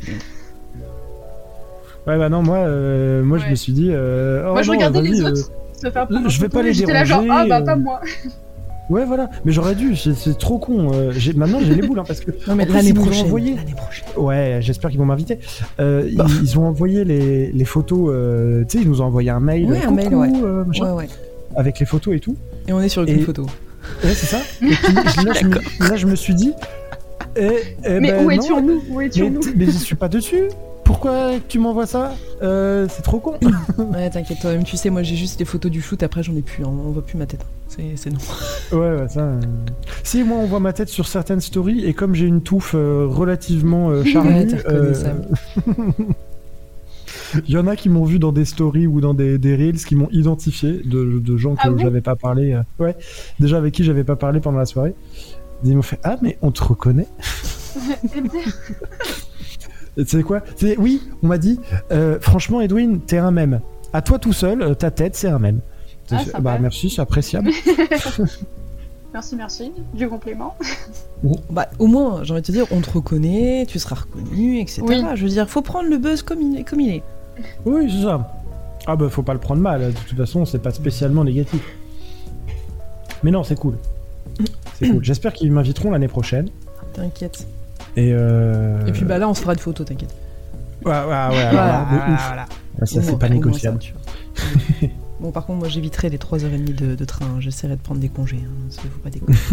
A: Ouais, bah non, moi, euh, moi je me suis dit. euh, oh
B: moi, je
A: non,
B: regardais
A: vas-y,
B: les
A: euh,
B: autres se faire prendre en
A: je vais pas les
B: et j'étais là, genre,
A: déranger,
B: ah bah,
A: euh,
B: pas moi.
A: Ouais, voilà. Mais j'aurais dû. c'est- trop con. euh, Maintenant, j'ai les boules, hein, parce que.
C: Non, mais
A: En
C: l'année
A: nous
C: prochaine.
A: envoyé.
C: L'année prochaine.
A: Ouais, j'espère qu'ils vont m'inviter. Euh,
C: Bah.
A: ils, ils ont envoyé les, les photos. euh, tu sais, ils nous ont envoyé un mail.
C: Ouais, un
A: coucou,
C: mail, ouais.
A: euh, machin,
C: Ouais, ouais.
A: Avec les photos et tout.
C: Et on est sur
A: Et-
C: une photo.
A: Ouais, c'est ça. Et puis, là, je me, là, je me suis dit, Eh, eh
B: Mais
A: ben
B: où
A: Mais,
B: étions-nous?
A: t- mais je suis pas dessus. Pourquoi tu m'envoies ça? Euh, C'est trop con.
C: Ouais, t'inquiète, toi-même, tu sais, moi j'ai juste des photos du shoot, après j'en ai plus, hein, on voit plus ma tête. C'est c'est non.
A: Ouais, ouais, ça. euh. Si, moi, on voit ma tête sur certaines stories, et comme j'ai une touffe euh, relativement euh, charnue.
C: Ouais, t'es reconnaissable.
A: Il y en a qui m'ont vu dans des stories ou dans des, des reels qui m'ont identifié de, de gens que
B: Ah
A: j'avais pas parlé. euh, ouais, déjà avec qui j'avais pas parlé pendant la soirée. Ils m'ont fait Ah, mais on te reconnaît Tu sais quoi? C'est- Oui, on m'a dit euh, Franchement, Edwin, t'es un mème. À toi tout seul, euh, ta tête, c'est un mème.
B: Ah,
A: bah merci, c'est appréciable.
B: Merci, merci du compliment.
C: Bah, au moins, j'ai envie de te dire, on te reconnaît, tu seras reconnu, etc.
B: Oui.
C: Je veux dire, faut prendre le buzz comme il est. Comme il est.
A: oui, c'est ça. Ah bah faut pas le prendre mal, de toute façon, c'est pas spécialement négatif. Mais non, c'est cool. C'est cool. J'espère qu'ils m'inviteront l'année prochaine.
C: T'inquiète.
A: Et, euh...
C: Et puis bah là, on se fera de photos, t'inquiète.
A: Ouais, ouais, ouais,
C: Voilà,
A: voilà, de ouf.
C: voilà.
A: Ah, ça, c'est pas négociable.
C: ça, tu vois. bon, par contre, moi j'éviterai les 3h30 de, de train. J'essaierai de prendre des congés. Hein, parce qu'il faut pas déconner.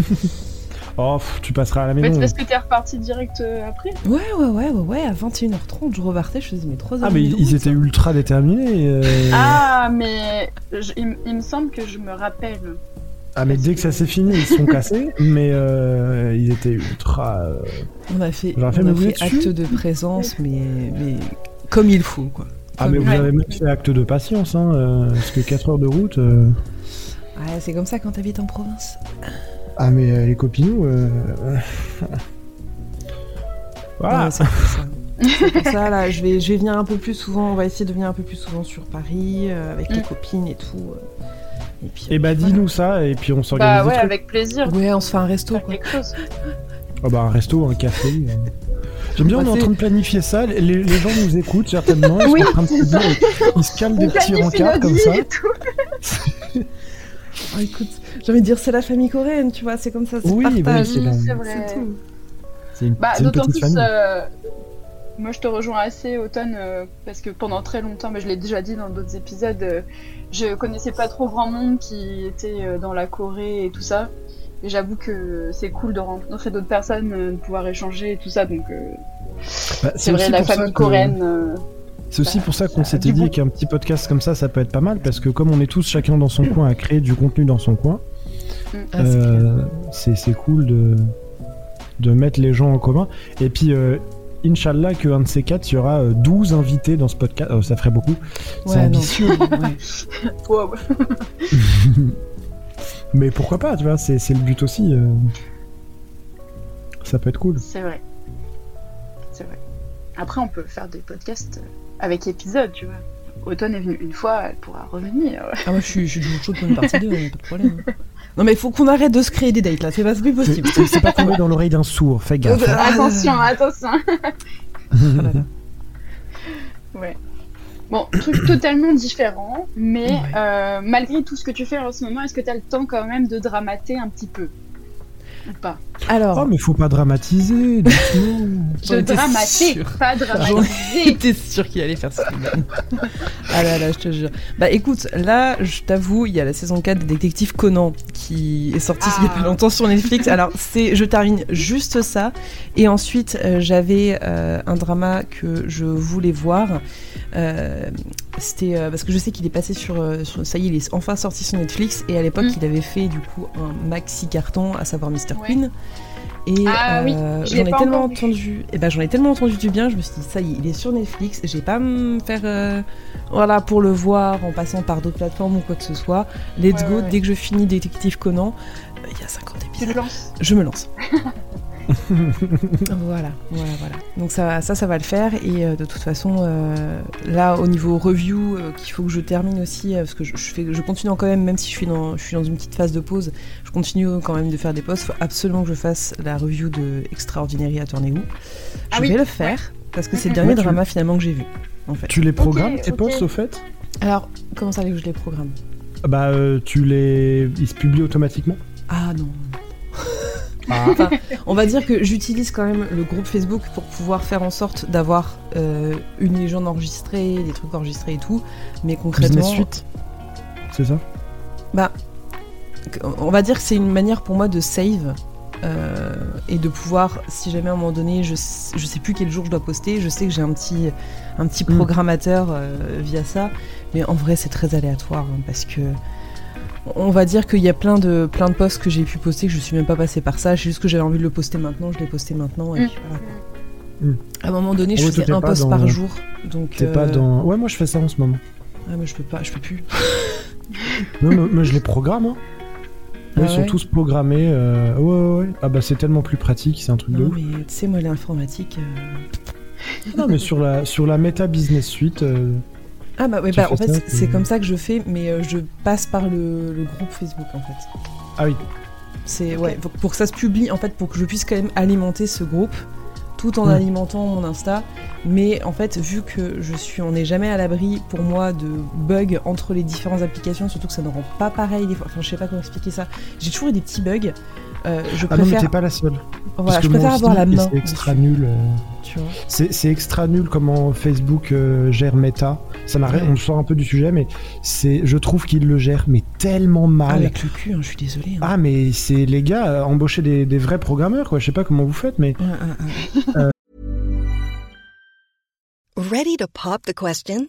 A: Oh, pff, tu passeras à la
B: Mais
A: maison.
B: c'est parce que t'es reparti direct euh, après
C: ouais, ouais, ouais, ouais, ouais. À 21h30, je repartais, je faisais mes 3h30.
A: Ah, mais ils, ils étaient ultra déterminés. euh.
B: Ah, mais je- il me semble que je me rappelle.
A: Ah, mais dès que ça s'est fini, ils se sont cassés. Mais euh, ils étaient ultra. euh,
C: On a fait, on a fait acte de présence, mais, mais comme il faut, quoi.
A: Ah, mais vous
B: Ouais.
A: avez même fait acte de patience, hein. euh, parce que 4 heures de route. euh,
C: Ouais, c'est comme ça quand t'habites en province.
A: Ah, mais euh, les copinous. euh, Voilà.
C: Ouais, c'est pour ça. C'est pour ça, là, je vais, je vais venir un peu plus souvent, on va essayer de venir un peu plus souvent sur Paris, euh, avec les
B: Mm.
C: copines et tout. euh. Et puis,
A: Et bah, dis-nous ça, et puis on s'organise.
B: Bah
A: des
B: ouais,
A: trucs.
B: avec plaisir.
C: Ouais, on se fait un resto, quoi.
B: quelque chose.
A: Ah bah, un resto, un café. euh. J'aime bien, on est en train de planifier ça. Les, les gens nous écoutent certainement. Ils
B: Oui,
A: sont en train de se dire, ils se calent des petits rencarts comme ça.
C: Ah, écoute, j'ai envie de dire, c'est la famille coréenne, tu vois, c'est comme ça, c'est
A: Oui, c'est
B: vrai.
C: C'est tout.
A: C'est une,
B: Bah, d'autant
A: petite
B: plus,
A: famille.
B: euh, moi je te rejoins assez, Automne, euh, parce que pendant très longtemps, mais je l'ai déjà dit dans d'autres épisodes, euh, je connaissais pas trop grand monde qui était euh, dans la Corée et tout ça. Et j'avoue que c'est cool de rencontrer d'autres personnes, euh, de pouvoir échanger et tout ça, donc euh,
A: Bah,
B: c'est vrai,
A: aussi
B: la
A: pour ça
B: famille
A: que-
B: coréenne. euh,
A: C'est aussi pour ça qu'on s'était dit qu'un petit podcast comme ça, ça peut être pas mal, parce que comme on est tous chacun dans son coin à créer du contenu dans son coin,
C: Ah, c'est
A: euh, cool de, de mettre les gens en commun. Et puis, euh, Inch'Allah, qu'un de ces quatre, il y aura euh, 12 invités dans ce podcast. Oh, ça ferait beaucoup. c'est
C: Ouais,
A: ambitieux.
C: Ouais.
B: wow.
A: Mais pourquoi pas, tu vois, c'est c'est le but aussi. euh. Ça peut être cool.
B: C'est vrai. C'est vrai. Après, on peut faire des podcasts euh, avec épisodes, tu vois. Automne est venue une fois, elle pourra revenir.
C: Ah, moi je suis, je suis toujours chaud pour une partie 2, pas de problème. Non, mais il faut qu'on arrête de se créer des dates là, c'est pas plus possible.
A: c'est- pas tombé dans l'oreille d'un sourd, fais gaffe. hein.
B: attention, attention.
C: Là.
B: Ouais. Bon, truc totalement différent, mais
C: Ouais.
B: euh, malgré tout ce que tu fais en ce moment, est-ce que tu as le temps quand même de dramater un petit peu? Ou pas
C: Alors,
A: Oh, mais faut pas dramatiser,
B: De
C: étais
B: dramater,
C: sûre.
B: pas dramatiser.
C: J'étais sûre qu'il allait faire ça. ah là là, je te jure. Bah écoute, là, je t'avoue, il y a la saison 4 de Détective Conan qui est sortie il y a
B: Ah.
C: pas longtemps sur Netflix. Alors, c'est, je termine juste ça. Et ensuite, euh, j'avais euh, un drama que je voulais voir. Euh, c'était euh, parce que je sais qu'il est passé sur, euh, sur- Ça y est, il est enfin sorti sur Netflix. Et à l'époque,
B: Mm.
C: il avait fait du coup un maxi carton, à savoir Mr.
B: Ouais.
C: Queen. Et
B: Ah oui,
C: euh,
B: je
C: j'en ai tellement
B: vu.
C: entendu. Et ben j'en ai tellement entendu du bien, je me suis dit ça y est, il est sur Netflix. J'ai pas à me faire voilà pour le voir en passant par d'autres plateformes ou quoi que ce soit. Let's
B: Ouais,
C: go.
B: ouais.
C: Dès que je finis Détective Conan, il y a 50
B: Tu
C: épisodes.
B: lances.
C: Je me lance. voilà, voilà, voilà. Donc ça, ça, ça va le faire. Et euh, de toute façon, euh, là, au niveau review, euh, qu'il faut que je termine aussi, euh, parce que je, je fais, je continue quand même, même si je suis dans, je suis dans une petite phase de pause, je continue quand même de faire des posts. Il faut absolument que je fasse la review de Extraordinary Attorney Who. Je
B: Ah
C: vais
B: oui.
C: le faire parce que c'est le dernier
A: Ouais, tu-
C: drama finalement que j'ai vu. En fait.
A: Tu les programmes, tes
B: ok.
A: posts, au fait?
C: Alors, comment ça que je les programme?
A: Bah, euh, tu les. Ils se publient automatiquement
C: Ah non.
A: Ah.
C: Enfin, on va dire que j'utilise quand même le groupe Facebook pour pouvoir faire en sorte d'avoir euh, une légende enregistrée, des trucs enregistrés et tout. Mais concrètement,
A: Suite C'est ça?
C: On va dire que c'est une manière pour moi de save euh, et de pouvoir, si jamais à un moment donné, je, je sais plus quel jour je dois poster, je sais que j'ai un petit, un petit
A: Mm.
C: programmateur euh, via ça, mais en vrai c'est très aléatoire hein, parce que on va dire qu'il y a plein de, plein de posts que j'ai pu poster que je suis même pas passé par ça, c'est juste que j'avais envie de le poster maintenant, je l'ai posté maintenant et
B: Mm.
C: puis voilà.
A: Mm.
C: À un moment donné, je
A: Ouais,
C: faisais un
A: pas
C: post
A: dans-
C: par jour, donc
A: T'es pas
C: euh,
A: dans. Ouais, moi je fais ça en ce moment.
C: ah, mais je peux pas, je peux plus.
A: Non, mais je les programme. Hein.
C: Ah
A: Ouais, ils sont tous programmés. euh, Ouais, ouais, ouais. Ah bah c'est tellement plus pratique, c'est un truc de
C: Non
A: ouf.
C: mais tu sais moi l'informatique. euh,
A: Non, mais sur la, sur la Meta Business Suite, euh,
C: Ah bah oui, bah, en fait c'est- c'est comme ça que je fais, mais euh, je passe par le, le groupe Facebook en fait.
A: Ah oui.
C: C'est ouais pour, pour que ça se publie en fait pour que je puisse quand même alimenter ce groupe tout en
A: Mm.
C: alimentant mon Insta. Mais en fait vu que je suis, on n'est jamais à l'abri pour moi de bugs entre les différentes applications, surtout que ça ne rend pas pareil des fois. Enfin je sais pas comment expliquer ça. J'ai toujours eu des petits bugs. Euh, je
A: Ah non, mais
C: préfère,
A: t'es pas la seule.
C: voilà,
A: Parce
C: je préfère avoir la main.
A: C'est extra
C: dessus,
A: nul. euh. C'est c'est extra nul comment Facebook euh, gère Meta. Ça rien,
C: Ouais.
A: on sort un peu du sujet, mais c'est, je trouve qu'il le gère mais tellement mal.
C: Avec le cul, hein, je suis désolée. hein.
A: Ah mais c'est les gars euh, embaucher des, des vrais programmeurs quoi. Je sais pas comment vous faites mais
C: Ouais, ouais, ouais.
E: Ready to pop the question?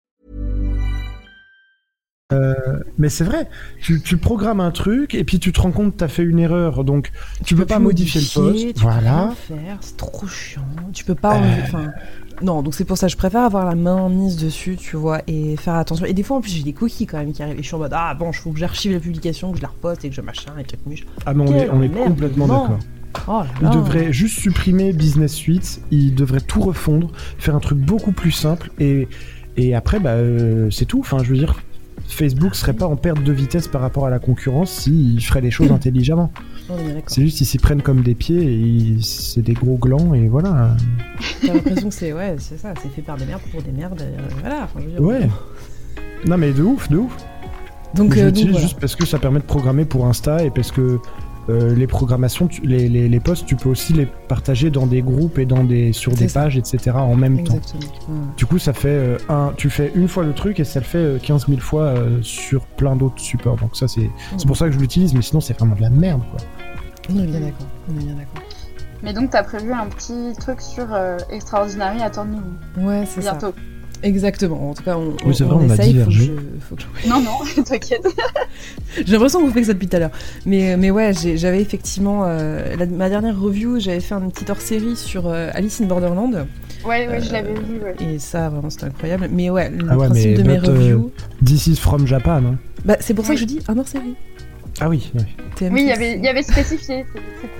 A: Mais c'est vrai. Tu, tu programmes un truc et puis tu te rends compte que t'as fait une erreur donc tu, peux pas modifier, le post.
C: tu
A: Voilà.
C: Peux rien faire, c'est trop chiant. Tu peux pas. Enfin, non, donc c'est pour ça je préfère avoir la main mise dessus, tu vois, et faire attention. Et des fois en plus j'ai des cookies quand même qui arrivent et je suis en mode ah bon, il faut que j'archive la publication, que je la reposte et que je machin et truc muche.
A: Ah mais on est, on est complètement d'accord.
C: Oh
A: Il devrait juste supprimer Business Suite, il devrait tout refondre, faire un truc beaucoup plus simple et, et après bah euh, c'est tout. Enfin je veux dire, Facebook serait pas en perte de vitesse par rapport à la concurrence s'il ferait les choses intelligemment.
C: Bien d'accord.
A: C'est juste qu'ils s'y prennent comme des pieds et ils- c'est des gros glands et voilà.
C: T'as l'impression que c'est ouais, c'est ça, c'est fait par des merdes pour des merdes. euh, voilà. Enfin, je veux dire,
A: Ouais. Non mais de ouf, de ouf.
C: Donc, euh, donc,
A: l'utilise
C: voilà.
A: juste parce que ça permet de programmer pour Insta et parce que euh, les programmations, tu- les, les, les posts, tu peux aussi les partager dans des groupes et dans des sur des
C: ça.
A: pages, etc. en même temps. Du coup, ça fait euh, un, tu fais une fois le truc et ça le fait euh, 15 000 fois euh, sur plein d'autres supports. Donc ça, c'est c'est pour ça que je l'utilise, mais sinon c'est vraiment de la merde, quoi.
C: On est bien d'accord. On est bien d'accord.
B: Mais donc, t'as prévu un petit truc sur euh, Extraordinary à nous
C: Ouais, c'est ça.
B: bientôt.
C: Exactement. En tout cas, on,
A: Oui,
C: on-
A: vrai,
C: on
A: on a
C: essaye. Faut que
A: divergé.
C: je- faut que je-
B: Non, non, t'inquiète.
C: J'ai l'impression que vous faites ça depuis tout à l'heure. Mais, mais ouais, j'avais effectivement. euh, la- ma dernière review, j'avais fait une petite hors série sur euh, Alice in Borderland.
B: Ouais, ouais, je
C: Euh,
B: l'avais vu, ouais.
C: Et ça, vraiment, c'était incroyable. Mais ouais, le
A: Ah ouais,
C: principe
A: mais
C: de mes
A: euh,
C: reviews.
A: This is from Japan. Hein.
C: Bah, c'est pour ça que je dis un hors série.
A: Ah oui, oui.
B: Il y avait, il y avait spécifié.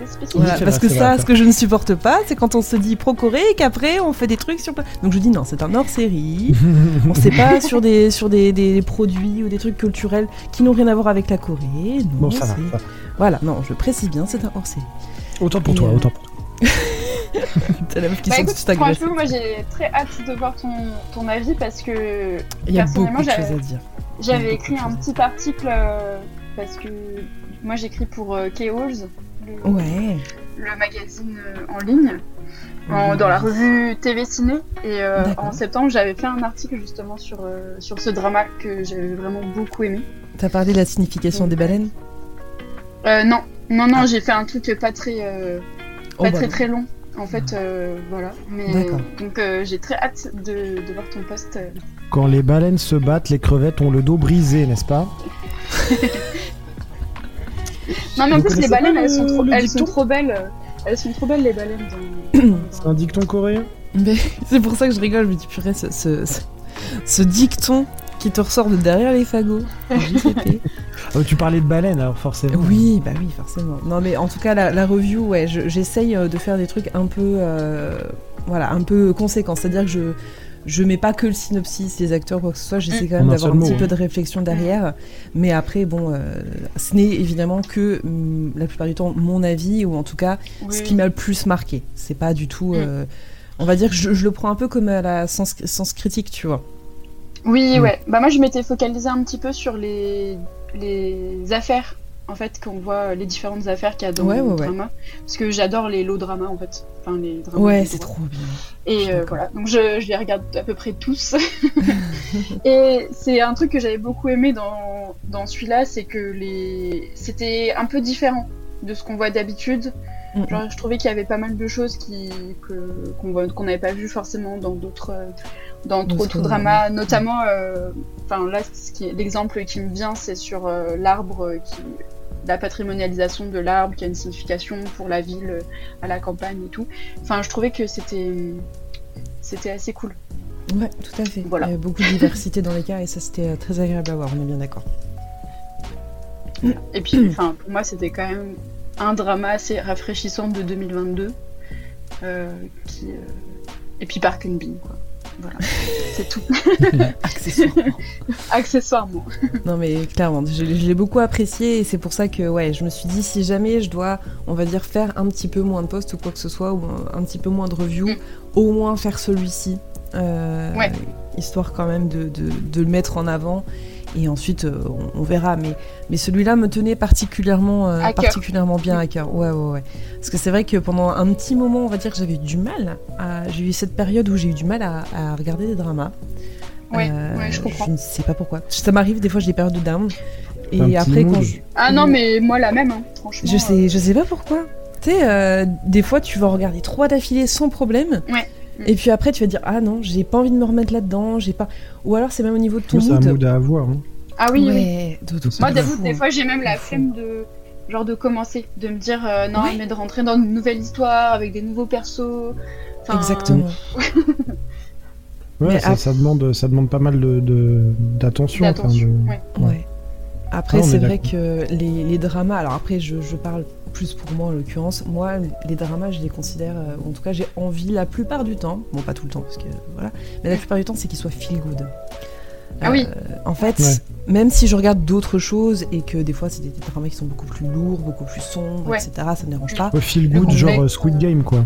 B: C'était.
C: Voilà, parce
A: vrai,
C: que ça,
A: vrai,
C: ce que je ne supporte pas, c'est quand on se dit pro-Corée et qu'après on fait des trucs sur. Donc je dis non, c'est un hors-série. on sait pas sur des sur des, des produits ou des trucs culturels qui n'ont rien à voir avec la Corée. Non,
A: Bon, ça va. ça va.
C: Voilà, non, je précise bien, c'est un hors-série.
A: Autant pour
C: Et,
A: toi,
C: euh,
A: autant pour toi.
C: T'as la meuf qui
B: Bah
C: sent
B: écoute,
C: que tu t'agresses.
B: franchement, moi j'ai très hâte de voir ton, ton avis parce que
C: Il y a
B: personnellement,
C: beaucoup de
B: j'avais-
C: choses à dire.
B: j'avais
C: beaucoup
B: écrit un petit article euh, parce que moi j'écris pour euh, K-Halls, le,
C: Ouais.
B: le magazine euh, en ligne, en- dans la revue TV Ciné. Et euh, en septembre, j'avais fait un article justement sur, euh, sur ce drama que j'avais vraiment beaucoup aimé.
C: T'as parlé de la signification des baleines?
B: Euh, non, non, non, j'ai fait un truc pas très, euh,
C: Oh,
B: pas
C: bah
B: très
C: non.
B: très long. En fait, euh, voilà. Mais
C: D'accord.
B: donc euh, j'ai très hâte de, de voir ton post. euh.
A: Quand les baleines se battent, les crevettes ont le dos brisé, n'est-ce pas?
B: Non, mais en
A: Vous
B: plus, les baleines,
A: le-
B: elles sont trop, elles sont trop belles. Elles sont trop belles les baleines. Dans...
A: C'est un dicton coréen
C: Mais c'est pour ça que je rigole, je me dis purée, ce, ce, ce- ce dicton qui te ressort de derrière les fagots.
A: Ah, Tu parlais de baleine, alors forcément.
C: oui, bah oui, forcément. Non mais en tout cas, la, la review, ouais, je- j'essaye euh, de faire des trucs un peu, euh, voilà, un peu conséquents. C'est-à-dire que je je mets pas que le synopsis, les acteurs, quoi que ce soit. J'essaie quand même d'avoir un petit
A: mot,
C: peu
A: hein.
C: de réflexion derrière. Mais après, bon, euh, ce n'est évidemment que hum, la plupart du temps mon avis ou en tout cas
B: Oui,
C: ce qui m'a le plus marqué. C'est pas du tout.
B: Mm.
C: euh, on va dire que je, je le prends un peu comme à la sens, sens critique, tu vois.
B: Oui,
A: Mm.
B: ouais. Bah moi, je m'étais focalisée un petit peu sur les, les affaires, en fait, qu'on voit les différentes affaires qu'il y a dans
C: Ouais,
B: le
C: ouais.
B: drama. Parce que j'adore les lots dramas, en fait. Enfin, les dramas
C: Ouais, c'est trop bien.
B: Et euh, voilà, donc je, je les regarde à peu près tous. et c'est un truc que j'avais beaucoup aimé dans, dans celui-là, c'est que les... c'était un peu différent de ce qu'on voit d'habitude.
C: Mm,
B: je trouvais qu'il y avait pas mal de choses qu'on n'avait pas vu forcément dans d'autres dans
C: D'autres,
B: d'autres dramas, notamment. euh, Enfin là, l'exemple qui me vient, c'est sur euh, l'arbre euh, qui la patrimonialisation de l'arbre qui a une signification pour la ville, à la campagne et tout. Enfin, je trouvais que c'était c'était assez cool.
C: Ouais, tout à fait.
B: Voilà.
C: Il y avait beaucoup de diversité dans les cas et ça c'était très agréable à voir, on est bien d'accord.
B: Et puis, enfin, pour moi, c'était quand même un drama assez rafraîchissant de 2022. euh, qui, euh, Et puis Park and Bean, quoi. Voilà, c'est tout.
C: Accessoirement.
B: Accessoirement.
C: non mais clairement, je, je l'ai beaucoup apprécié et c'est pour ça que ouais, je me suis dit si jamais je dois, on va dire, faire un petit peu moins de posts ou quoi que ce soit, ou un, un petit peu moins de reviews,
B: Mm.
C: au moins faire celui-ci. euh,
B: Ouais.
C: Histoire quand même de, de- de le mettre en avant. Et ensuite, euh, on, on verra. Mais, mais celui-là me tenait particulièrement, euh,
B: À
C: particulièrement bien à cœur. Ouais, ouais, ouais. Parce que c'est vrai que pendant un petit moment, on va dire que j'avais eu du mal. à- J'ai eu cette période où j'ai eu du mal à, à regarder des dramas.
B: Ouais,
C: Euh,
B: ouais, je comprends.
C: Je ne sais pas pourquoi. Ça m'arrive des fois, j'ai des périodes de down. Et après, quand je.
B: Ah non, mais moi, la même, hein, franchement.
C: Je sais, je sais pas pourquoi. Tu sais, euh, des fois, tu vas regarder trois d'affilée sans problème.
B: Ouais.
C: Et puis après, tu vas dire Ah non, j'ai pas envie de me remettre là-dedans. J'ai pas. Ou alors, c'est même au niveau de ton
A: C'est un
C: mood.
A: mood à avoir. hein.
B: Ah oui, oui.
C: ouais, de- de-
B: Moi,
C: de
B: j'avoue,
C: fou,
B: des fois, j'ai même la
C: De
B: flemme de genre de commencer, de me dire euh, non,
C: Ouais.
B: mais de rentrer dans une nouvelle histoire avec des nouveaux persos. Enfin,
C: Exactement.
A: Ouais, ça, demande, ça demande pas mal de, de- d'attention. enfin,
B: D'attention,
A: de-
B: ouais.
C: Ouais. Après,
A: Ah,
C: c'est
A: est
C: vrai que les, les dramas, alors après, je, je parle plus pour moi en l'occurrence, moi, les dramas, je les considère, euh, ou en tout cas, j'ai envie la plupart du temps, bon, pas tout le temps, parce que voilà, mais la plupart du temps, c'est qu'ils soient feel good.
B: Ah oui.
C: En fait,
A: Ouais.
C: même si je regarde d'autres choses et que des fois, c'est des, des dramas qui sont beaucoup plus lourds, beaucoup plus sombres,
B: Ouais.
C: etc., ça me dérange pas.
A: Ouais, feel good, genre euh, Squid Game, quoi.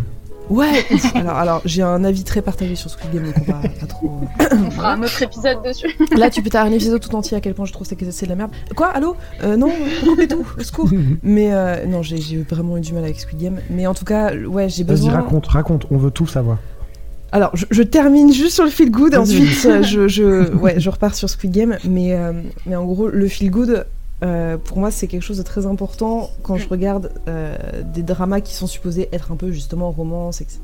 C: Ouais, alors, alors j'ai un avis très partagé sur Squid Game, donc on va pas trop.
B: On fera un autre épisode dessus.
C: Là, tu peux faire un épisode tout entier à quel point je trouve que c'est de la merde. Quoi Allô? Euh, Non, coupez tout, au secours. Mais euh, non, j'ai j'ai vraiment eu du mal avec Squid Game. Mais en tout cas, ouais, j'ai
A: Vas-y,
C: besoin.
A: raconte, raconte, on veut tout savoir.
C: Alors, je, je termine juste sur le feel good,
A: Vas-y.
C: ensuite euh, je, je, ouais, je repars sur Squid Game. Mais, euh, mais en gros, le feel good, euh, pour moi, c'est quelque chose de très important quand je regarde euh, des dramas qui sont supposés être un peu justement romance, etc.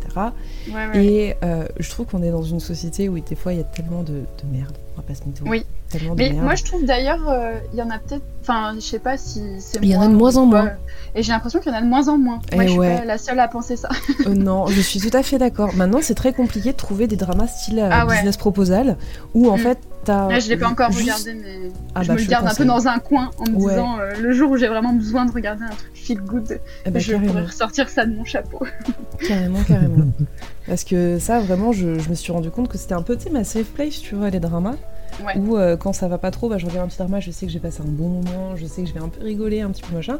B: Ouais, ouais.
C: Et euh, je trouve qu'on est dans une société où des fois il y a tellement de, de merde, on va pas se mytho.
B: Oui.
C: Tellement de
B: Mais
C: merde.
B: moi, je trouve d'ailleurs, euh, il y en a peut-être. Enfin, je sais pas si c'est.
C: Il y en a de moins en moins.
B: Et j'ai l'impression qu'il y en a de moins en moins.
C: Eh
B: Moi, je suis
C: ouais.
B: pas la seule à penser ça.
C: Euh, non, je suis tout à fait d'accord. Maintenant, c'est très compliqué de trouver des dramas style euh,
B: Ah ouais.
C: business proposal où en
B: Mm.
C: fait t'as.
B: Là, je l'ai pas encore
C: juste-
B: regardé, mais
C: Ah
B: je
C: bah,
B: me
C: je
B: le garde un peu dans un coin en me
C: Ouais.
B: disant euh, le jour où j'ai vraiment besoin de regarder un truc feel good,
C: Eh bah,
B: je
C: carrément,
B: pourrais ressortir ça de mon chapeau.
C: carrément, carrément. Parce que ça, vraiment, je, je me suis rendu compte que c'était un peu, ma safe place, tu vois, les dramas.
B: Ouais.
C: Où euh, quand ça va pas trop, bah, je regarde un petit drama, je sais que j'ai passé un bon moment, je sais que je vais un peu rigoler, un petit peu machin.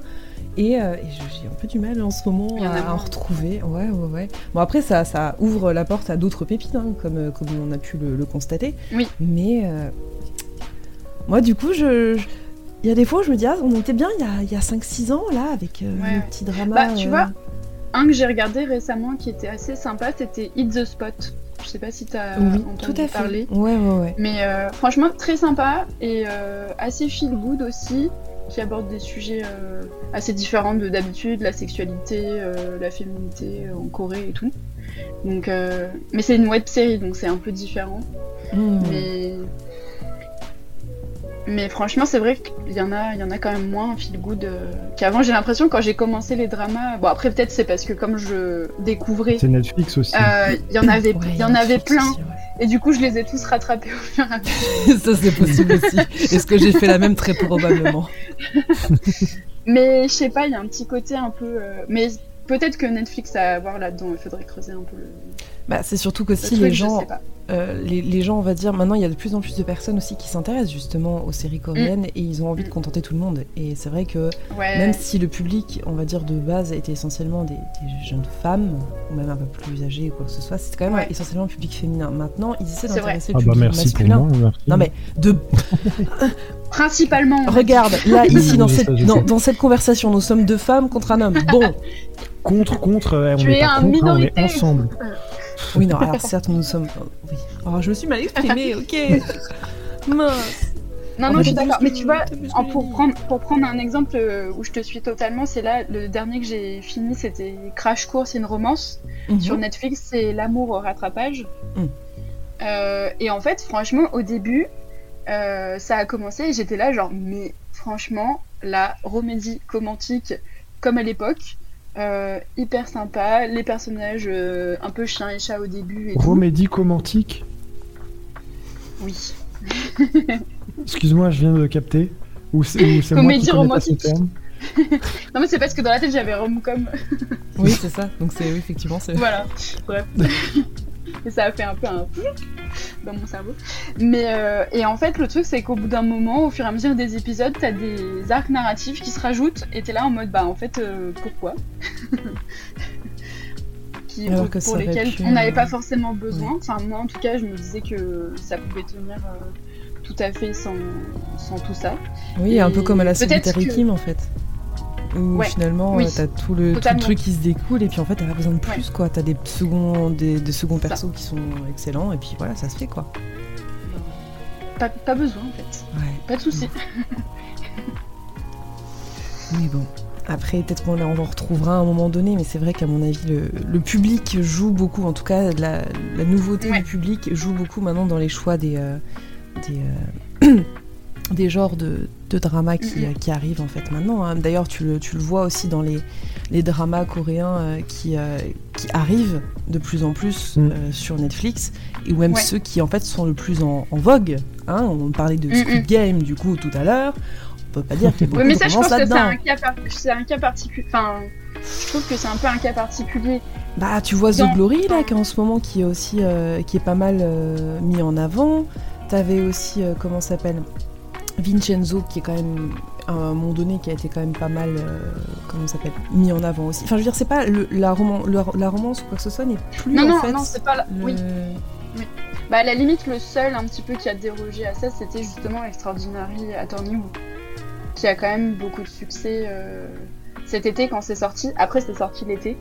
C: Et, euh, et j'ai un peu du mal en ce moment
B: en
C: à, en retrouver. Ouais, ouais, ouais. Bon, après, ça, ça ouvre la porte à d'autres pépites, hein, comme, euh, comme on a pu le, le constater.
B: Oui.
C: Mais euh, moi, du coup, je. je- Il y a des fois où je me dis, ah, on était bien il y a, a 5-6 ans, là, avec euh,
B: Ouais,
C: le petit drama.
B: Bah, tu
C: euh,
B: vois, Un que j'ai regardé récemment qui était assez sympa, c'était Hit the Spot. Je sais pas si t'as
C: oui,
B: entendu
C: tout à fait.
B: parler.
C: Ouais, ouais, ouais.
B: Mais euh, franchement, très sympa et euh, assez feel good aussi, qui aborde des sujets euh, assez différents de d'habitude, la sexualité, la féminité en Corée et tout. Donc, mais c'est une web série, donc c'est un peu différent.
C: Mm.
B: Mais Mais franchement, c'est vrai qu'il y en a, il y en a quand même moins feel good euh, qu'avant. J'ai l'impression quand j'ai commencé les dramas. Bon après peut-être c'est parce que comme je découvrais,
A: C'est Netflix aussi.
B: euh, il y en avait,
C: Ouais,
B: il y en avait
C: Netflix
B: plein.
C: aussi, ouais.
B: Et du coup, je les ai tous rattrapés au fur et à mesure.
C: Ça, c'est possible aussi. Est-ce que j'ai fait la même très probablement?
B: Mais je sais pas, il y a un petit côté un peu. euh, Mais peut-être que Netflix a à voir là-dedans. Il faudrait creuser un peu le,
C: Bah, c'est surtout que si les
B: je
C: gens,
B: sais pas.
C: Euh, les, les gens, on va dire, maintenant il y a de plus en plus de personnes aussi qui s'intéressent justement aux séries coréennes et ils ont envie de
B: Mm.
C: contenter tout le monde. Et c'est vrai que
B: Ouais.
C: même si le public, on va dire de base, était essentiellement des, des jeunes femmes ou même un peu plus âgées ou quoi que ce soit, c'est quand même
B: Ouais.
C: essentiellement un public féminin. Maintenant, ils essaient
B: C'est vrai.
C: d'intéresser
A: Ah
C: le
A: bah
C: public
A: merci pour
C: masculin.
A: moi. merci.
C: Non mais de
B: Principalement.
C: regarde là ici dans cette dans, cette conversation nous sommes deux femmes contre un homme. Bon
A: Contre, contre, euh, on
B: Tu
A: n'est
B: es
A: pas
B: un
A: contre, hein, on est ensemble.
C: oui non alors certes nous sommes oui. Oh, je me suis mal exprimée ok mince.
B: Non, non,
C: fait,
B: je suis d'accord. Mais tu vois, en- prendre, pour prendre un exemple euh, où je te suis totalement, c'est là, le dernier que j'ai fini, c'était Crash Course, une romance.
C: Mhm.
B: Sur Netflix, c'est L'amour au rattrapage.
C: Mm.
B: Euh, et en fait, franchement, au début, euh, ça a commencé et j'étais là, genre, mais franchement, la romédie romantique, comme à l'époque, euh, hyper sympa, les personnages euh, un peu chien et chat au début et tout.
A: Romédie romantique.
B: Oui.
A: Excuse-moi, je viens de capter. Ou c'est
B: Comédie
A: pas ce
B: romantique.
A: terme.
B: Non, mais c'est parce que dans la tête, j'avais rom-com.
C: Oui c'est ça donc c'est oui, effectivement c'est
B: Voilà, bref. et ça a fait un peu un dans mon cerveau. Mais euh, et en fait, le truc, c'est qu'au bout d'un moment, au fur et à mesure des épisodes, t'as des arcs narratifs qui se rajoutent et t'es là en mode bah en fait, euh, pourquoi? Qui,
C: Alors
B: pour,
C: que
B: lesquels
C: pu,
B: on n'avait pas forcément besoin. Enfin, moi en tout cas, je me disais que ça pouvait tenir euh, tout à fait sans, sans tout ça.
C: Oui, un peu comme à la
B: peut-être
C: Solitary
B: que-
C: Kim en fait. Où
B: Ouais,
C: finalement
B: oui,
C: euh, t'as tout le, tout le truc qui se découle et puis en fait t'as pas besoin de plus quoi. T'as des seconds, des, des seconds persos qui sont excellents et puis voilà, ça se fait quoi.
B: Pas, pas besoin en fait,
C: Ouais.
B: pas de souci.
C: Mais bon. Après, peut-être qu'on on en retrouvera à un moment donné, mais c'est vrai qu'à mon avis, le, le public joue beaucoup, en tout cas, la, la nouveauté
B: Ouais.
C: du public joue beaucoup maintenant dans les choix des, euh, des, euh, des genres de, de dramas qui, qui arrivent en fait maintenant. hein. D'ailleurs, tu le, tu le vois aussi dans les, les dramas coréens euh, qui, euh, qui arrivent de plus en plus
A: Mhm.
C: euh, sur Netflix, et ou même
B: Ouais.
C: ceux qui en fait sont le plus en, en vogue. hein. On parlait de. Squid Game du coup tout à l'heure. On peut pas dire qu'il y a beaucoup
B: Oui, mais
C: de
B: ça, je
C: romance
B: pense que c'est un cas, par- c'est un cas particulier. Enfin, je trouve que c'est un peu un cas particulier.
C: Bah, tu vois The Glory là, qui en ce moment qui est aussi euh, qui est pas mal euh, mis en avant. T'avais aussi euh, comment ça s'appelle? Vincenzo qui est quand même à un moment donné qui a été quand même pas mal euh, comment ça s'appelle mis en avant aussi. Enfin, je veux dire, c'est pas le, la, roman, le- la romance ou quoi que ce soit n'est plus
B: Non,
C: en
B: non,
C: fait.
B: non, c'est pas. La...
C: le-
B: Oui. Bah, à la limite, le seul un petit peu qui a dérogé à ça, c'était justement Extraordinary Attorney Who, qui a quand même beaucoup de succès euh, cet été quand c'est sorti. Après, c'est sorti l'été.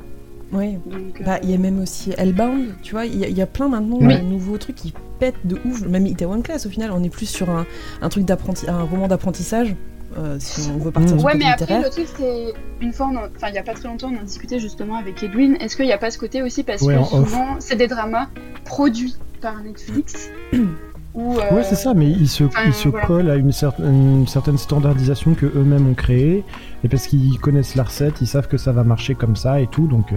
B: Euh,
C: Bah, il y a même aussi Hellbound, tu vois, il y, a- il y a plein maintenant
B: Oui.
C: de nouveaux trucs qui pètent de ouf. Même Itaewon Class, au final, on est plus sur un, un truc d'apprenti, un roman d'apprentissage, euh, si on veut partir
A: Mmh.
C: du
B: Ouais, mais après, le truc, c'est. Une fois, enfin, il y a pas très longtemps, on en discutait justement avec Edwin. Est-ce qu'il n'y a pas ce côté aussi Parce
A: Ouais,
B: que souvent, c'est des dramas produits par Netflix. euh,
A: Ouais, c'est ça, mais ils se,
B: enfin,
A: ils se
B: voilà.
A: collent à une, cer- une certaine standardisation que eux-mêmes ont créée, et parce qu'ils connaissent la recette, ils savent que ça va marcher comme ça et tout, donc euh,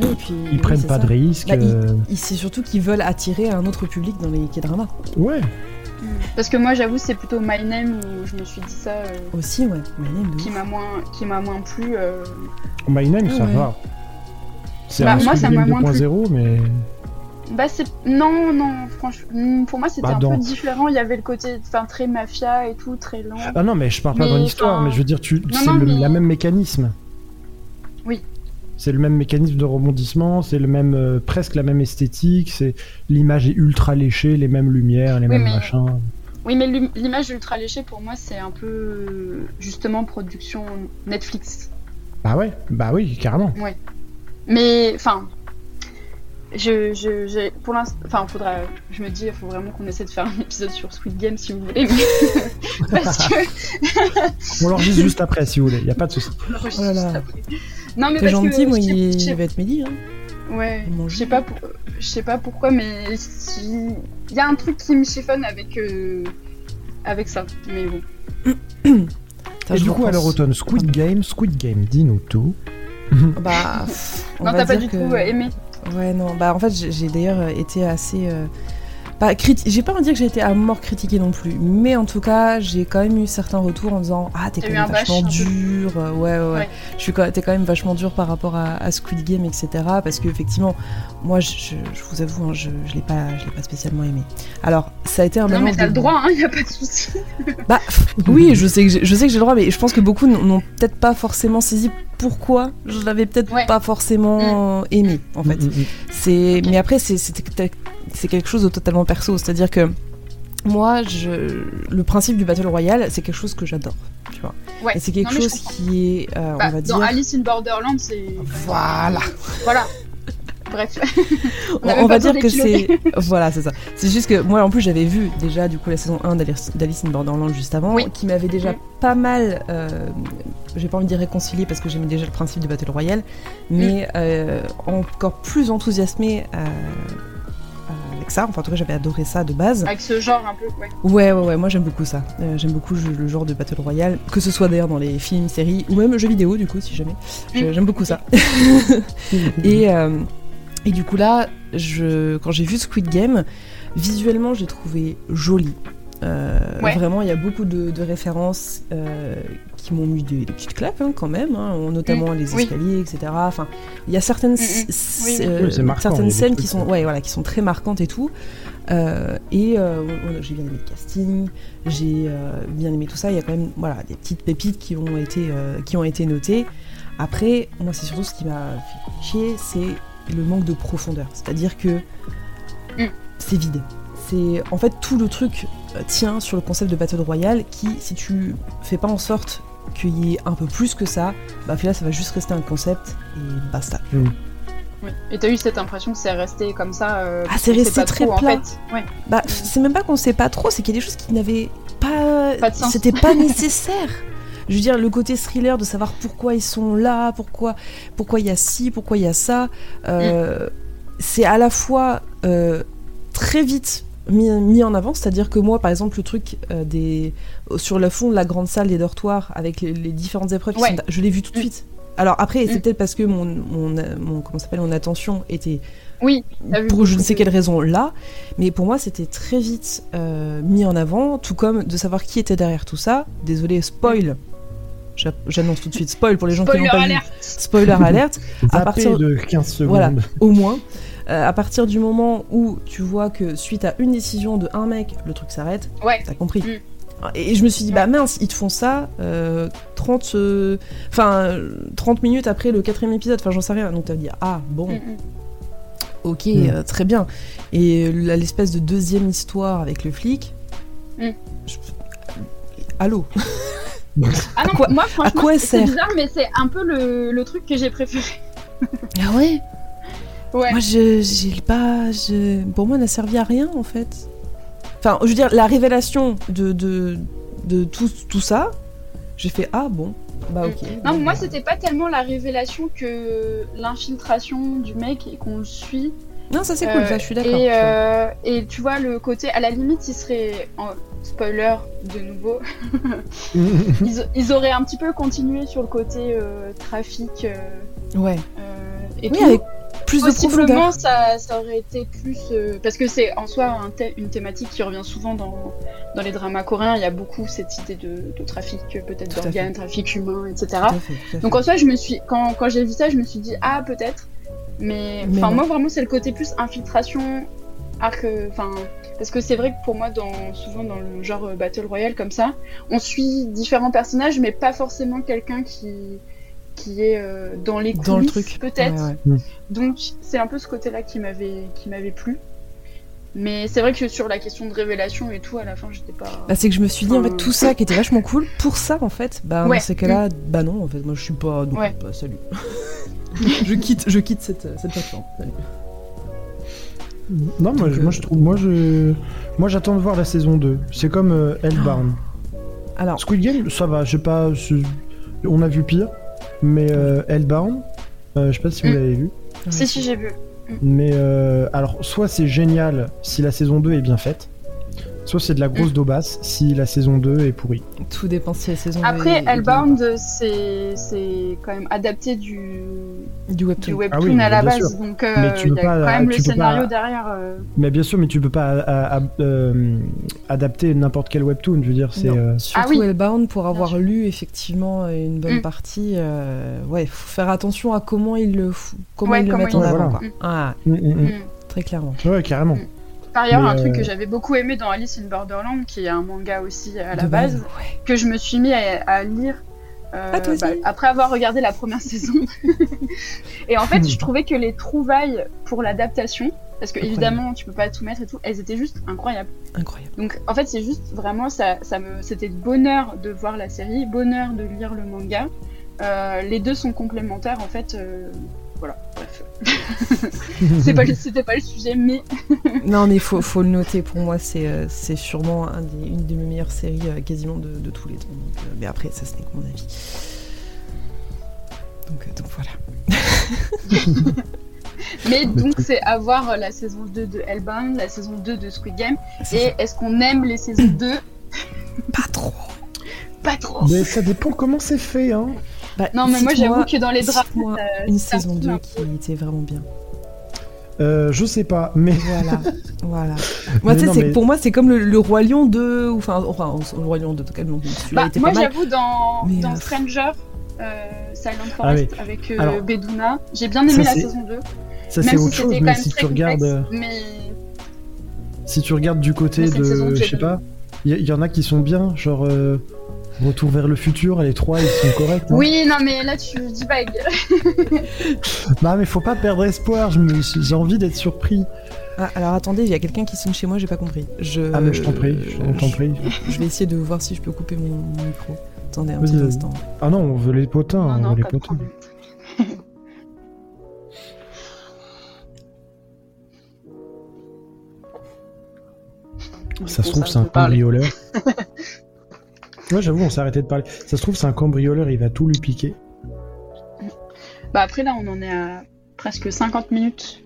C: Ouais, et puis,
A: ils
C: oui,
A: prennent pas
C: ça.
A: de risques.
C: Bah, ils-
A: euh,
C: C'est surtout qu'ils veulent attirer un autre public dans les K-dramas.
A: Ouais.
B: Parce que moi, j'avoue, c'est plutôt My Name où je me suis dit ça. euh,
C: Aussi, ouais. My Name,
B: qui m'a moins qui m'a moins plu euh,
A: My Name, ça
C: Ouais.
A: va. C'est
B: Bah,
A: un
B: moi, ça m'a moins plu.
A: 2.0, mais
B: bah c'est non non franchement pour moi c'était
A: Bah,
B: un
A: dans-
B: peu différent il y avait le côté enfin très mafia et tout très lent
A: ah non, mais je parle pas
B: Mais,
A: dans l'histoire,
B: enfin,
A: mais je veux dire, tu, c'est le
B: mais-
A: la même mécanisme.
B: Oui.
A: C'est le même mécanisme de rebondissement, c'est le même, euh, presque la même esthétique, c'est l'image est ultra léchée, les mêmes lumières, les
B: Oui,
A: mêmes
B: mais-
A: machins.
B: oui mais l'im- l'image ultra léchée pour moi c'est un peu euh, justement production Netflix
A: Bah ouais, bah oui, carrément.
B: mais enfin je, je, pour l'instant, enfin, faudra, je me dis, il faut vraiment qu'on essaie de faire un épisode sur Squid Game si vous voulez, mais parce que
A: On l'enregistre juste après si vous voulez, y a pas de souci.
C: Oh là là.
B: non mais parce
C: gentil,
B: que
C: moi, il, il va être midi. Hein.
B: Ouais,
C: Il
B: je sais pas, pour... je sais pas pourquoi, mais si- il y a un truc qui me chiffonne avec euh, avec ça. Mais bon.
A: Et du coup,
C: repense.
A: alors automne, Squid Game, Squid Game, dis-nous tout.
C: Bah,
B: non, t'as pas du
C: que-
B: tout euh, aimé.
C: Ouais, non, bah en fait, j'ai d'ailleurs euh, été assez. Pas criti- J'ai pas envie de dire que j'ai été à mort critiquée non plus, mais en tout cas, j'ai quand même eu certains retours en disant Ah, t'es quand même
B: bâche,
C: vachement dur, euh, ouais, ouais, ouais.
B: Ouais.
C: Je suis quand, t'es quand même vachement dur par rapport à, à Squid Game, etc. Parce que, effectivement, moi, je, je- je vous avoue, hein, je, je l'ai pas, je l'ai pas spécialement aimé. Alors, ça a été un
B: Non, mais t'as le droit, hein, y a pas de souci.
C: bah pff, oui, je sais que j'ai- je sais que j'ai le droit, mais je pense que beaucoup n'ont- n'ont peut-être pas forcément saisi pourquoi je l'avais peut-être
B: Ouais.
C: pas forcément aimé en fait.
A: Mm, mm, mm.
C: C'est mais après c'est c'est c'est quelque chose de totalement perso, c'est-à-dire que moi je le principe du battle royale, c'est quelque chose que j'adore, tu vois.
B: Ouais.
C: Et c'est quelque
B: Non,
C: chose qui est euh,
B: Bah,
C: on va
B: dans
C: dire
B: Alice in Borderland, c'est.
C: voilà.
B: Voilà. Bref.
C: On, va dire que c'est voilà, c'est ça. C'est juste que moi en plus j'avais vu déjà du coup la saison 1 d'Alice in Borderland juste avant
B: Oui.
C: qui m'avait déjà
B: Mm.
C: pas mal euh, j'ai pas envie de dire réconcilié parce que j'aimais déjà le principe du battle royale mais
B: Mm.
C: euh, encore plus enthousiasmé avec ça. Enfin en tout cas j'avais adoré ça de base.
B: Avec ce genre un peu, ouais.
C: Ouais, ouais, ouais, moi j'aime beaucoup ça. Euh, j'aime beaucoup le, genre de Battle Royale, que ce soit d'ailleurs dans les films, séries ou même jeux vidéo, du coup, si jamais. J'aime beaucoup ça. et, euh, et du coup, là, je, quand j'ai vu Squid Game, visuellement, j'ai trouvé joli. Euh,
B: Ouais.
C: Vraiment, il y a beaucoup de, de références euh, qui m'ont mis des, des petites claques hein, quand même, hein, notamment les
B: Oui.
C: escaliers, etc. Enfin, il y a certaines,
B: Mm, mm.
C: s-
B: Oui, oui.
C: euh,
A: marquant,
C: certaines scènes qui sont,
A: ouais.
C: voilà, qui sont très marquantes et tout. Euh, et euh, on- on- j'ai bien aimé le casting, j'ai euh, bien aimé tout ça. Il y a quand même voilà, des petites pépites qui ont été, euh, qui ont été notées. Après, moi, c'est surtout ce qui m'a fait chier, c'est le manque de profondeur. C'est-à-dire que
B: Mm.
C: c'est vide. C'est en fait tout le truc tient sur le concept de Battle Royale qui, si tu fais pas en sorte qu'il y ait un peu plus que ça, bah là ça va juste rester un concept et basta.
B: Oui. Et t'as eu cette impression que c'est resté comme ça euh,
C: Ah, c'est resté très
B: trop,
C: plat.
B: En fait. Ouais.
C: Bah c'est même pas qu'on sait pas trop, c'est qu'il y a des choses qui n'avaient pas,
B: Pas de sens.
C: c'était pas nécessaire. Je veux dire le côté thriller de savoir pourquoi ils sont là, pourquoi pourquoi il y a ci, pourquoi il y a ça, euh, c'est à la fois euh, très vite mis, mis en avant, c'est-à-dire que moi, par exemple, le truc euh, des sur le fond de la grande salle des dortoirs avec les, les différentes épreuves, qui
B: Ouais.
C: sont- je l'ai vu tout de
B: Mm.
C: suite. Alors après, c'est
B: Mm.
C: peut-être parce que mon, mon, mon comment s'appelle mon attention était
B: Oui,
C: pour je ne sais quelle raison là, mais pour moi c'était très vite euh, mis en avant, tout comme de savoir qui était derrière tout ça. Désolé, spoil. J'a- J'annonce tout de suite spoil pour les gens qui
B: Spoiler
C: n'ont pas
B: alert.
C: vu. Spoiler alerte. À partir-
A: de 15 secondes.
C: Voilà. au moins. Euh, à partir du moment où tu vois que suite à une décision de un mec, le truc s'arrête,
B: Ouais.
C: t'as compris.
B: Mm.
C: Et je me suis dit, bah mince, ils te font ça euh, 30, euh, enfin, euh, 30 minutes après le quatrième épisode, enfin j'en sais rien. Donc t'as dit, ah bon,
B: Mm, mm.
C: ok,
A: Mm.
C: euh, très bien. Et l'espèce de deuxième histoire avec le flic.
B: Mm.
C: je- Allô?
B: Ah non,
C: quoi-
B: moi franchement, c'est
C: sert?
B: bizarre, mais c'est un peu le, le truc que j'ai préféré.
C: Ah ouais?
B: Ouais.
C: Moi, je, j'ai pas. je- Pour moi, n'a servi à rien en fait. Enfin, je veux dire, la révélation de, de, de tout, tout ça, j'ai fait Ah bon, bah ok.
B: Non,
C: bon,
B: moi c'était pas tellement la révélation que l'infiltration du mec et qu'on le suit.
C: Non, ça c'est cool,
B: Euh,
C: ça je suis d'accord.
B: Et,
C: tu vois.
B: euh, et tu vois, le côté, à la limite, il serait, en spoiler de nouveau, ils, ils auraient un petit peu continué sur le côté euh, trafic euh,
C: Ouais.
B: Et
C: Oui,
B: tout.
C: avec plus de
B: Possiblement,
C: profondeur.
B: ça, ça aurait été plus. euh, parce que c'est en soi un une thématique qui revient souvent dans, dans les dramas coréens. Il y a beaucoup cette idée de, de trafic, euh, peut-être d'organes, trafic humain, etc.
C: Tout à fait, tout à
B: Donc en soi, je me suis, quand, quand j'ai vu ça, je me suis dit ah peut-être, mais
C: Mais
B: moi vraiment c'est le côté plus infiltration, arc, euh, enfin parce que c'est vrai que pour moi dans souvent dans le genre battle royale comme ça, on suit différents personnages, mais pas forcément quelqu'un qui qui est euh, dans les coulisses
C: Dans le truc.
B: peut-être.
C: Ouais, ouais.
B: Donc c'est un peu ce côté-là qui m'avait qui m'avait plu. Mais c'est vrai que sur la question de révélation et tout, à la fin, j'étais pas.
C: Bah, c'est que je me suis dit, en fait, tout ça qui était vachement cool, pour ça, en fait, bah,
B: Ouais.
C: dans ces cas-là, bah non, en fait, moi, je suis pas.
B: Ouais.
C: bah, salut. je quitte, je quitte cette, cette plateforme. Salut.
A: Non, moi,
C: Donc,
A: je-
C: euh,
A: moi je trouve. Moi, je... moi j'attends de voir la saison 2. C'est comme euh, Hellbound.
C: Alors,
A: Squid Game, ça va, je sais pas. je- On a vu pire. Mais euh, Hellbound, euh, je sais pas si vous
B: Mm.
A: l'avez vu.
B: Si si j'ai vu.
A: Mais euh, alors, soit c'est génial si la saison 2 est bien faite, soit c'est de la grosse daubasse si la saison 2 est pourrie.
C: Tout dépend si la saison
B: Après,
C: est- est
B: Hellbound, c'est c'est quand même adapté du,
C: du webtoon.
B: du webtoon
A: Ah oui,
B: à la base.
A: sûr.
B: Donc, euh,
A: Mais tu
B: il y a
A: pas-
B: quand même le scénario
A: pas-
B: derrière. euh.
A: Mais bien sûr, mais tu peux pas a- euh, adapter n'importe quel webtoon. Je veux dire, c'est. Euh,
C: Surtout
B: Ah oui.
C: Hellbound, pour avoir lu effectivement une bonne
B: Mm.
C: partie, euh, ouais, faut faire attention à comment ils le, comment
B: Ouais,
C: ils le
B: comment
C: mettent
B: ils
C: en
A: le
C: avant.
B: Mm.
C: Ah,
A: mm, mm, mm.
B: Mm.
C: très clairement.
A: Ouais, carrément.
B: Par ailleurs, un truc
A: euh,
B: que j'avais beaucoup aimé dans Alice in Borderland, qui est un manga aussi à la base,
C: ouais.
B: que je me suis mis à, à lire euh,
C: Ah, aussi
B: bah, après avoir regardé la première saison. et en fait, je trouvais que les trouvailles pour l'adaptation, parce que
C: Incroyable.
B: évidemment, tu peux pas tout mettre et tout, elles étaient juste incroyables.
C: Incroyable.
B: Donc en fait, c'est juste vraiment ça, ça me, c'était bonheur de voir la série, bonheur de lire le manga. Euh, les deux sont complémentaires en fait. euh, voilà, bref. C'est pas, c'était pas le sujet, mais
C: Non, mais faut, faut le noter. Pour moi, c'est euh, c'est sûrement un des- une de mes meilleures séries euh, quasiment de, de tous les temps. Donc, euh, mais après, ça, ce n'est que mon avis. Donc, donc voilà.
B: Mais donc c'est avoir la saison 2 de Hellbound, la saison 2 de Squid Game.
C: C'est
B: Et est-ce qu'on aime les saisons 2
C: Pas trop.
B: Pas trop.
A: Mais ça dépend comment c'est fait. Hein.
C: Bah,
B: Non mais moi j'avoue que dans les draps,
C: cite-moi
B: euh,
C: une saison
B: fout
C: 2
B: un
C: qui était vraiment bien.
A: Euh, je sais pas, mais.
C: Voilà, voilà. Moi,
A: Mais
C: tu sais,
A: non,
C: c'est-
A: mais-
C: pour moi, c'est comme le, le Roi Lion 2, ou enfin, enfin, le Roi Lion 2, totalement. Celui-là
B: Bah,
C: était
B: moi j'avoue dans,
C: Mais,
B: dans
C: euh,
B: Stranger, euh, Silent
A: Ah
B: Forest avec euh,
A: Alors,
B: Beduna, j'ai bien aimé
A: ça,
B: la saison 2.
A: Ça, c'est
B: si
A: autre chose, mais si tu regardes.
B: complexe,
A: Si tu regardes du côté de. Je sais pas. Il y, y en a qui sont bien, genre. Retour vers le futur, les trois, ils sont corrects. hein.
B: oui, non mais là tu divagues.
A: Bah, mais faut pas perdre espoir, je me- j'ai envie d'être surpris.
C: Ah, alors attendez, il y a quelqu'un qui sonne chez moi, j'ai pas compris. Je,
A: Ah, mais je t'en prie, je t'en
C: je-
A: prie.
C: Je vais essayer de voir si je peux couper mon, mon micro. Attendez un petit instant.
A: Ah non, on veut les potins,
B: non,
A: on
B: non,
A: veut les potins. Ça se trouve, c'est un cambrioleur. ouais, j'avoue, on s'est arrêté de parler. Ça se trouve, c'est un cambrioleur, il va tout lui piquer.
B: Bah après là on en est à presque 50 minutes.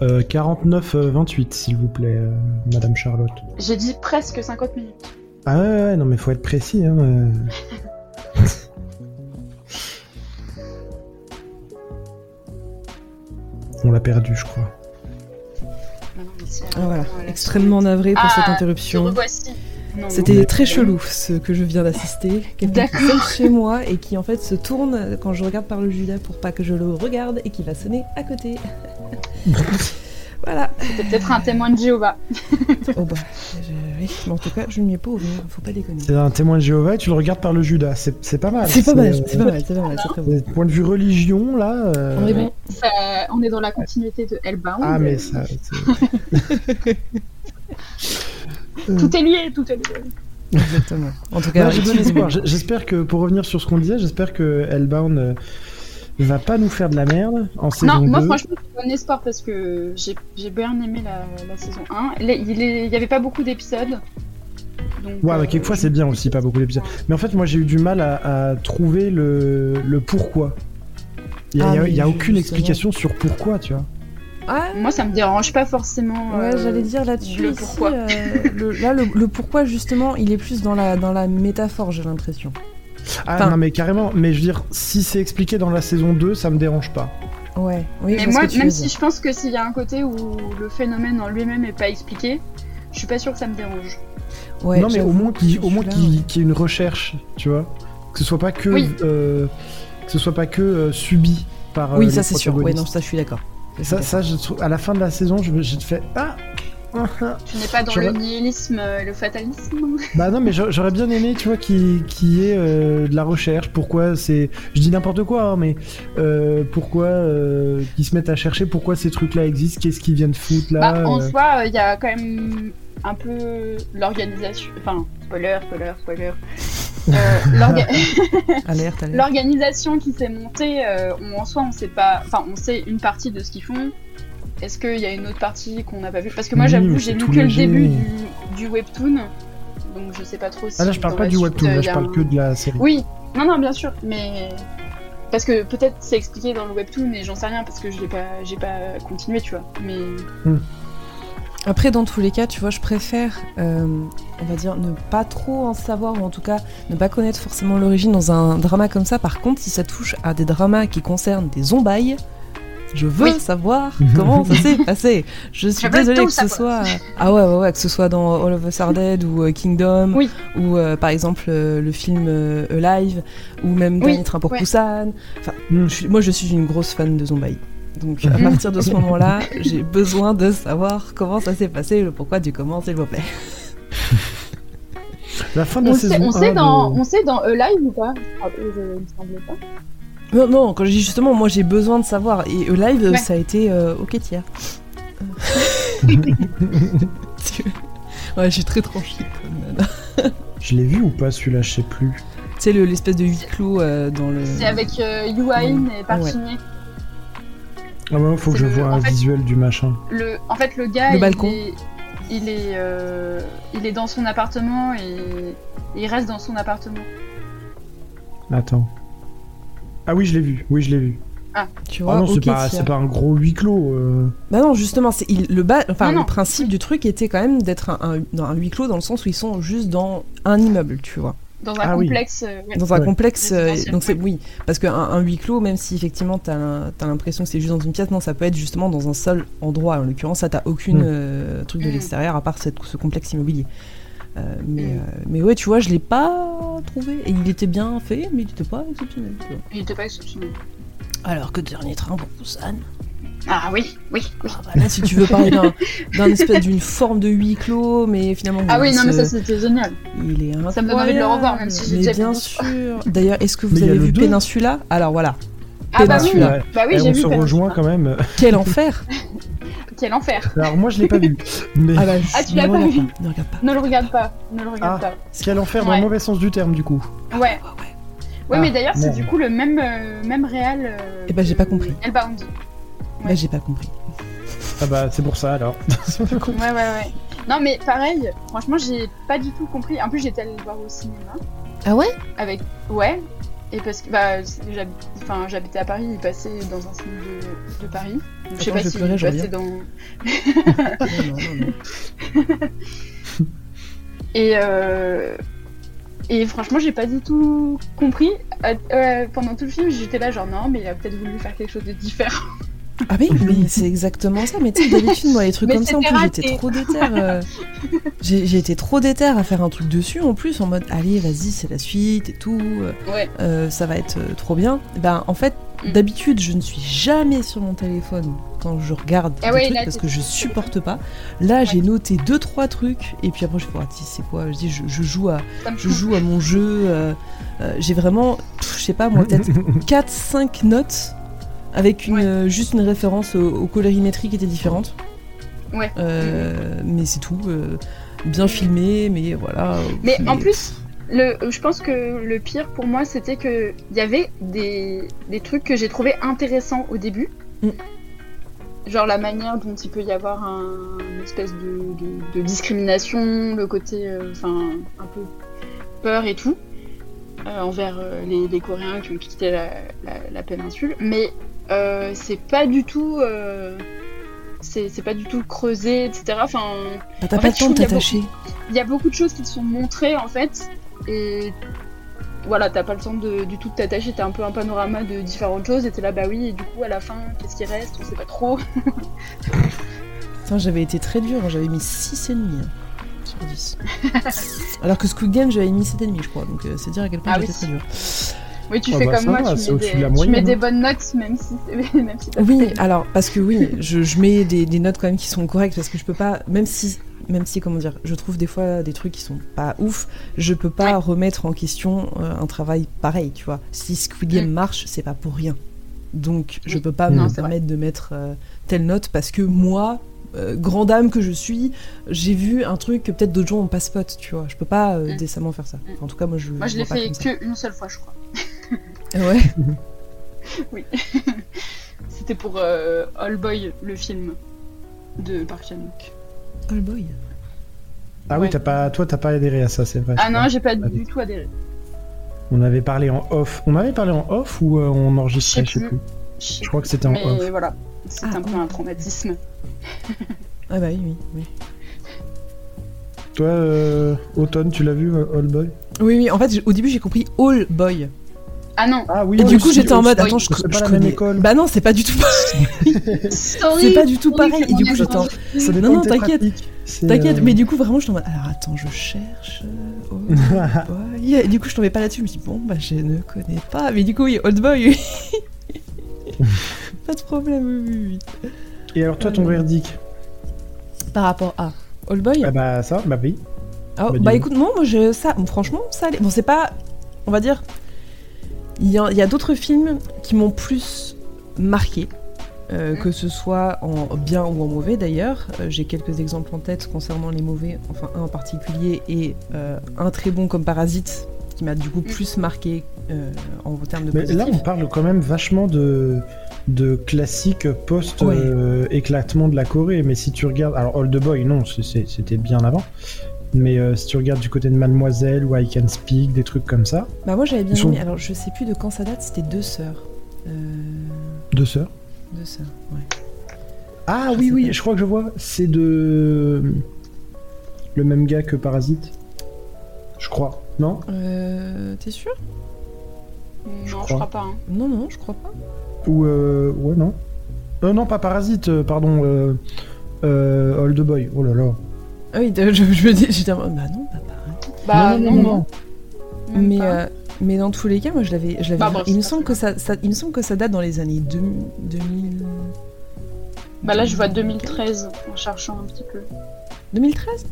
A: Euh, 49-28, s'il vous plaît, euh, Madame Charlotte.
B: J'ai dit presque 50 minutes.
A: Ah ouais, ouais, non, mais faut être précis, hein. euh. On l'a perdu, je crois.
B: Ah
C: Ah, voilà,
B: voilà,
C: extrêmement navré pour
B: Ah,
C: cette
B: Te
C: interruption.
B: revoici.
C: C'était très chelou ce que je viens d'assister. Quelqu'un qui
B: D'accord.
C: sonne chez moi et qui en fait se tourne quand je regarde par le Judas pour pas que je le regarde et qui va sonner à côté. voilà.
B: C'était peut-être un témoin de Jéhovah.
C: Oh bah, je- oui, mais en tout cas, je ne m'y ai pas ouvert, faut pas déconner.
A: C'est un témoin de Jéhovah et tu le regardes par le Judas. C'est pas mal.
C: C'est pas mal,
A: euh,
C: c'est pas mal, c'est pas mal, c'est très bon.
A: euh, Point de vue religion, là. euh,
C: On est bon.
B: Ça- on est dans la continuité de Hellbound.
A: Ah, mais ça. c'est-
B: Tout est lié, tout est lié.
C: Exactement. En tout cas,
A: Non, j'ai bon
C: excusez-moi.
A: espoir. J- J'espère que, pour revenir sur ce qu'on disait, j'espère que Hellbound euh, va pas nous faire de la merde en saison
B: Non, moi
A: 2.
B: franchement, j'ai bon espoir parce que j'ai bien aimé la, la saison 1. Là, Il est- il y avait pas beaucoup d'épisodes. Donc,
A: Ouais,
B: euh,
A: mais quelquefois c'est bien aussi, pas beaucoup d'épisodes. Mais en fait, moi j'ai eu du mal à, à trouver le, le pourquoi. Il y a,
C: Ah,
A: il y a-
C: mais
A: il y a aucune explication sur pourquoi, tu vois.
C: Ah,
B: Moi, ça me dérange pas forcément.
C: Ouais,
B: euh,
C: j'allais dire là-dessus.
B: le
C: ici,
B: pourquoi.
C: euh, le- là, le, le pourquoi, justement, il est plus dans la, dans la métaphore, j'ai l'impression.
A: Ah
C: Enfin-
A: non, mais carrément, mais je veux dire, si c'est expliqué dans la saison 2, ça me dérange pas.
C: Ouais, oui,
B: Mais moi, même si je pense que s'il y a un côté où le phénomène en lui-même est pas expliqué, je suis pas sûre que ça me dérange.
C: Ouais,
A: non, mais au moins qu'il
C: que
A: au moins
C: celui-là,
A: qu'il qu'il y ait une recherche, tu vois. Que ce soit pas que,
B: Oui.
A: euh, que ce soit pas que euh, subi par.
C: Oui, ça c'est sûr. Ouais, non, ça je suis d'accord.
A: Ça, ça, je trouve- à la fin de la saison, je me- j'ai fait ah. ah, ah.
B: Tu n'es pas dans
A: J'aurais-
B: le nihilisme et le fatalisme
A: Bah non, mais j'a- j'aurais bien aimé, tu vois, qu'il qui ait euh, de la recherche. Pourquoi c'est. Je dis n'importe quoi, hein, mais euh, pourquoi euh, qu'ils se mettent à chercher pourquoi ces trucs-là existent, qu'est-ce qu'ils viennent foutre là
B: Bah, en
A: euh.
B: soi, il y a quand même un peu l'organisation. Enfin, spoiler, spoiler, spoiler. Euh. L'organisation qui s'est montée, euh, on- en soi, on sait pas. Enfin, on sait une partie de ce qu'ils font. Est-ce qu'il y a une autre partie qu'on n'a pas vue? Parce que moi,
A: Oui,
B: j'avoue, j'ai lu que le début du, du webtoon. Donc, je sais pas trop si.
A: Ah là, je parle pas du
B: suite,
A: webtoon, là, je
B: a
A: parle
B: un-
A: que de la série.
B: Oui, non, non, bien sûr, mais. Parce que peut-être c'est expliqué dans le webtoon, mais j'en sais rien parce que je l'ai pas, j'ai pas continué, tu vois. Mais
C: Après, dans tous les cas, tu vois, je préfère, euh, on va dire, ne pas trop en savoir, ou en tout cas, ne pas connaître forcément l'origine dans un drama comme ça. Par contre, si ça touche à des dramas qui concernent des zombailles, je veux
B: Oui.
C: savoir comment ça s'est passé. Je suis
B: Je
C: désolée que ce
B: savoir.
C: soit. Ah ouais, ouais, ouais, que ce soit dans All of Us Are Dead ou euh, Kingdom,
B: Oui.
C: ou euh, par exemple euh, le film Alive, ou même
B: Oui,
C: Dernier Train pour. Busan. Enfin,
A: Mm.
C: moi, je suis une grosse fan de zombailles. Donc, à
B: Mhm.
C: partir de ce moment-là, j'ai besoin de savoir comment ça s'est passé, le pourquoi du comment, s'il vous plaît.
A: La fin de
B: On
A: la
B: sait,
A: saison
B: on, sait
A: 1
B: dans,
A: de-
B: on sait dans Alive ou pas? Ah, euh, Je ne me semble pas.
C: Non, non, quand je dis justement, moi j'ai besoin de savoir. Et live,
B: Ouais.
C: ça a été euh, ok tiers. ouais, je suis très tranchée.
A: Je l'ai vu ou pas celui-là, je sais plus.
C: Tu sais, le- l'espèce de huis clos euh, dans le.
B: C'est avec euh, Yuain et
C: Ouais.
A: Ah ouais, faut que je
B: le-
A: vois un
B: fait-
A: visuel du machin.
B: Le, en fait, le gars,
C: Le
B: il
C: balcon.
B: est, il est, euh, il est dans son appartement et il reste dans son appartement.
A: Attends. Ah oui, je l'ai vu. Oui, je l'ai vu.
C: Tu
A: Ah
C: vois,
A: non, c'est pas, c'est pas un gros huis clos. euh.
C: Bah non, justement, c'est il- le bas, enfin
B: Non, non.
C: le principe du truc était quand même d'être un, un huis clos dans le sens où ils sont juste dans un immeuble, tu vois.
B: Dans un
A: Ah
B: complexe. euh, ouais.
C: Dans un
A: Ouais.
C: complexe, euh, donc c'est oui, parce qu'un un huis clos, même si effectivement t'as as, l'impression que c'est juste dans une pièce, non, ça peut être justement dans un seul endroit. En l'occurrence, ça t'as aucune
A: Mm.
C: euh, truc de
B: Mm.
C: l'extérieur à part cette- ce complexe immobilier. Euh, mais,
B: Mm.
C: euh, mais ouais, tu vois, je l'ai pas trouvé. Et il était bien fait, mais il était pas exceptionnel. tu vois.
B: Il était pas exceptionnel.
C: Alors que Dernier Train pour Busan.
B: Ah oui, oui, oui.
C: Ah bah là, si tu veux parler d'un d'un espèce d'une forme de huis clos, mais finalement.
B: Ah oui, non, mais
C: se-
B: ça c'était génial.
C: Il est incroyable.
B: Ça me donne envie de le revoir, même si j'ai déjà
C: bien sûr. D'ailleurs, est-ce que vous
A: Mais
C: avez vu
A: deux.
C: Peninsula Alors voilà,
B: Ah bah oui.
A: Ouais.
B: bah oui,
A: Eh,
B: j'ai
A: on
B: vu.
A: se
B: Peninsula.
A: rejoint quand même.
C: quel enfer
B: Quel enfer.
A: Alors moi, je l'ai pas vu. Mais
C: Ah bah,
B: Ah, tu
C: ne
B: l'as pas
C: regarde
B: vu
C: Ne regarde pas.
B: Ne le regarde pas, ne le regarde
A: Ah.
B: pas.
A: quel enfer dans
B: Ouais.
A: le mauvais sens du terme, du coup.
B: Ouais. Ouais,
A: Ah,
B: mais d'ailleurs, c'est du coup le même, euh, même réal. euh,
C: Eh ben, j'ai pas compris.
B: Hellbound.
C: Bah,
B: Ouais.
C: j'ai pas compris.
A: Ah bah, c'est pour ça alors.
B: Ouais, ouais, ouais. Non, mais pareil, franchement, j'ai pas du tout compris. En plus, j'étais allée le voir au cinéma.
C: Ah ouais?
B: Avec. Ouais. Et parce que bah, enfin, j'habitais à Paris, il passait dans un cinéma de, de Paris. Donc, je sais pas si
C: pleurer,
B: il
C: je
B: passait dans.
C: Non, non, non, non.
B: Et, euh, et franchement, j'ai pas du tout compris. Euh, euh, pendant tout le film, j'étais là, genre non, mais il a peut-être voulu faire quelque chose de différent.
C: Ah oui, mais c'est exactement ça. Mais tu sais, d'habitude, moi, les trucs
B: Mais
C: comme ça, en plus, j'étais trop déter. euh, J'ai j'ai été trop déter à faire un truc dessus, en plus, en mode, allez, vas-y, c'est la suite et tout. euh,
B: Ouais.
C: euh, ça va être trop bien. Ben, en fait,
B: Mm.
C: d'habitude, je ne suis jamais sur mon téléphone quand je regarde
B: Ah
C: des
B: ouais,
C: trucs
B: là,
C: parce que je supporte pas. Là, j'ai noté deux trois trucs et puis après, je fais, ah, tu sais, c'est quoi? Je dis, je, je joue à,
B: me
C: je joue à mon jeu. euh, euh, j'ai vraiment, je sais pas, moi, peut-être 4-5 notes avec une,
B: Ouais.
C: euh, juste une référence au, au colorimétrie qui était différente.
B: Ouais.
C: Euh, Mais c'est tout. euh, bien filmé, mais voilà.
B: Mais en plus, le, je pense que le pire pour moi, c'était que il y avait des, des trucs que j'ai trouvé intéressants au début.
C: Mm.
B: Genre la manière dont il peut y avoir un, une espèce de, de- de discrimination, le côté, euh, enfin, un peu peur et tout, envers les, les Coréens qui ont quitté la, la- la péninsule. Mais c'est pas du tout. euh, c'est pas du tout creusé, etc. Enfin,
C: Bah, t'as
B: en
C: pas
B: fait,
C: le temps de t'attacher.
B: il y a beaucoup de choses qui te sont montrées en fait et voilà t'as pas le temps de, du tout de t'attacher t'as un peu un panorama de différentes choses et t'es là bah oui et du coup à la fin qu'est-ce qui reste? On sait pas trop
C: j'avais été très dur, hein, j'avais mis 6,5 hein, sur 10. Alors que Squid Game, j'avais mis 7,5 je crois, donc euh, c'est dire à quel point
B: Ah
C: j'étais
B: oui.
C: très dur.
B: Oui tu
A: Ah
B: fais
A: bah,
B: comme moi
A: va,
B: tu, mets des,
A: de la
B: tu
A: moyenne,
B: mets des
A: hein.
B: bonnes notes même si c'est même si
C: Oui, alors, parce que oui, je, je mets des, des notes quand même qui sont correctes, parce que je peux pas, même si, même si, comment dire, je trouve des fois des trucs qui sont pas ouf, je peux pas remettre en question euh, un travail pareil, tu vois. Si Squid Game
B: Mm.
C: marche, c'est pas pour rien. Donc, je
B: Oui.
C: peux pas
B: Non,
C: me
B: vrai.
C: permettre de mettre euh, telle note parce que moi, euh, grande âme que je suis, j'ai vu un truc que peut-être d'autres gens ont pas spot, tu vois. Je peux pas euh,
B: Mm.
C: décemment faire ça.
B: Mm.
C: Enfin, en tout cas, moi, je.
B: moi je l'ai fait qu'une seule fois je crois
C: Ouais.
B: oui c'était pour euh, All Boy le film de Park Chan-wook
C: Oh boy.
A: Ah
B: Ouais.
A: oui, t'as pas, toi, t'as pas adhéré à ça, c'est vrai.
B: ah non j'ai pas du tout adhéré
A: On avait parlé en off. On avait parlé en off ou euh, on enregistrait,
B: Je sais plus.
A: Je crois que c'était en
B: mais
A: off.
B: voilà c'est
C: Ah,
B: un peu un traumatisme
C: Ah bah oui, oui. oui.
A: Toi, euh, Automne, tu l'as vu, euh, Old Boy?
C: Oui, oui, en fait, au début, j'ai compris All Boy.
B: Ah non,
A: Ah oui.
C: Et du coup, j'étais en mode, attends, je, je
A: pas la
C: connais-
A: même école.
C: Bah non, c'est pas du tout pareil. C'est pas du tout pareil. Et du coup, j'étais en... Non, non, t'inquiète. T'inquiète,
A: euh,
C: mais du coup, vraiment, je tombais. Alors attends, je cherche. Old Boy. Et du coup, je tombais pas là-dessus. Je me suis dit, bon, bah, je ne connais pas. Mais du coup, oui, Old Boy, pas de problème, oui, oui, oui.
A: Et alors, toi, ton
C: Euh,
A: verdict
C: Par rapport à Old Boy
A: Ah bah, ça, bah oui.
C: Ah,
A: bah,
C: bah, écoute, moi, moi je, ça, bon, franchement, ça allait. Bon, c'est pas. On va dire. Il y a, il y a d'autres films qui m'ont plus marqué. euh, que ce soit en bien ou en mauvais d'ailleurs. Euh, J'ai quelques exemples en tête concernant les mauvais, enfin un en particulier, et euh, un très bon comme Parasite, qui m'a du coup plus marqué euh, en termes de
A: Mais
C: positif.
A: là, on parle quand même vachement de, de classiques
C: Ouais.
A: post-éclatement de la Corée. Mais si tu regardes. Alors, Old Boy, non, c'était bien avant. Mais euh, si tu regardes du côté de Mademoiselle ou I Can Speak, des trucs comme ça,
C: Bah moi j'avais bien
A: sont-
C: aimé, alors je sais plus de quand ça date, c'était Deux Sœurs. Euh,
A: deux sœurs.
C: Deux Sœurs, ouais.
A: Ah
C: Je
A: oui, oui,
C: pas.
A: je crois que je vois. C'est de. Le même gars que Parasite. Je crois. Non?
C: Euh, T'es sûr?
B: Non, je
A: crois.
B: crois pas. hein.
C: Non, non, je crois pas.
A: Ou. Euh... Ouais, non. Euh, non, pas Parasite, euh, pardon. Euh... Euh... Old Boy. Oh là là.
C: Ah oui, je, je me dis, j'étais en mode, bah non, bah pareil.
B: Bah non, non.
C: Mais,
B: pas.
C: euh, mais dans tous les cas, moi je l'avais. je l'avais
B: Bah,
C: il, me
B: pas
C: semble que ça, ça- il me semble que ça date dans les années 2000. 2000...
B: Bah là, je vois 2013 en cherchant un petit peu.
C: 2013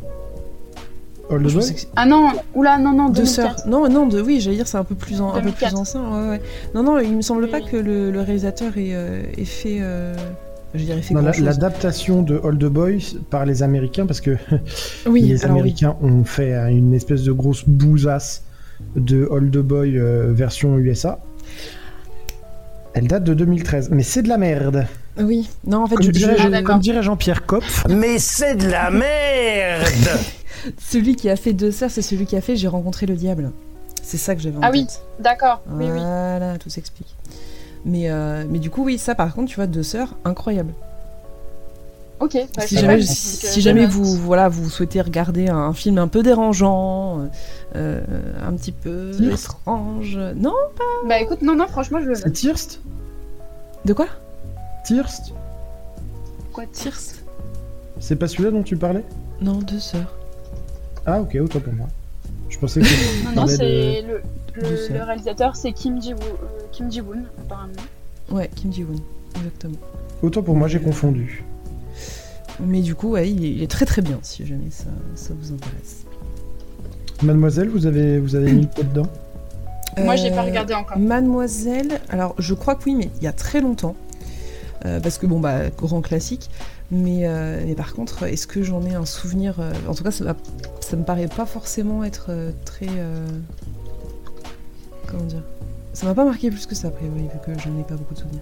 A: Old
C: Je
A: Boy
C: pensais que c'est-
B: Ah non, oula, non, non,
C: Deux
B: 2004.
C: sœurs. Non, non, de, oui, j'allais dire c'est un peu plus, en, un peu plus
B: 2004.
C: ancien. Ouais, ouais. Non, non, il me semble
B: Oui,
C: pas que le, le réalisateur ait, euh, ait fait. euh, je dirais.
A: L'adaptation de Old Boy par les Américains, parce que
C: Oui,
A: les
C: oui.
A: Américains ont fait euh, une espèce de grosse bousasse de Old Boy euh, version USA. Elle date de 2013, mais c'est de la merde.
C: Oui, non, en fait,
A: Comme
C: je,
A: dirait,
C: je-
B: Ah,
A: comme dirait Jean-Pierre Kopf.
F: Mais c'est de la merde
C: celui qui a fait Deux Sœurs, c'est celui qui a fait J'ai rencontré le diable. C'est ça que j'avais en
B: Ah oui, d'accord. Oui, oui.
C: Voilà, tout s'explique. Mais, euh, mais du coup, oui, ça par contre, tu vois, Deux Sœurs, incroyable.
B: Ok. bah,
C: si jamais,
B: pas,
C: si,
B: euh,
C: jamais
B: je
C: vous, voilà, vous souhaitez regarder un, un film un peu dérangeant, euh, un petit peu étrange. Non
B: Bah écoute, non, non, franchement, je le
A: C'est. Tirst
C: De quoi?
A: Tirst
B: Quoi,
C: Tirst
A: C'est pas celui-là dont tu parlais?
C: Non, Deux Sœurs.
A: Ah ok, autant pour moi. Je pensais que
B: Non, non,
A: de...
B: c'est le, le, réalisateur, c'est Kim Ji-woon, euh, Kim Ji-woon, apparemment.
C: Ouais, Kim Ji-woon, exactement.
A: Autant pour moi, j'ai confondu.
C: Mais du coup, ouais, il est, il est très très bien, si jamais ça, ça vous intéresse.
A: Mademoiselle, vous avez, vous avez mis le pied dedans?
B: Moi, j'ai pas
C: Euh,
B: regardé encore.
C: Mademoiselle, alors je crois que oui, mais il y a très longtemps. Euh, parce que bon, bah, grand classique. Mais, euh, mais par contre, est-ce que j'en ai un souvenir euh, En tout cas, ça, ça me paraît pas forcément être euh, très. Comment dire Ça m'a pas marqué plus que ça, a priori, vu que j'en ai pas beaucoup de souvenirs.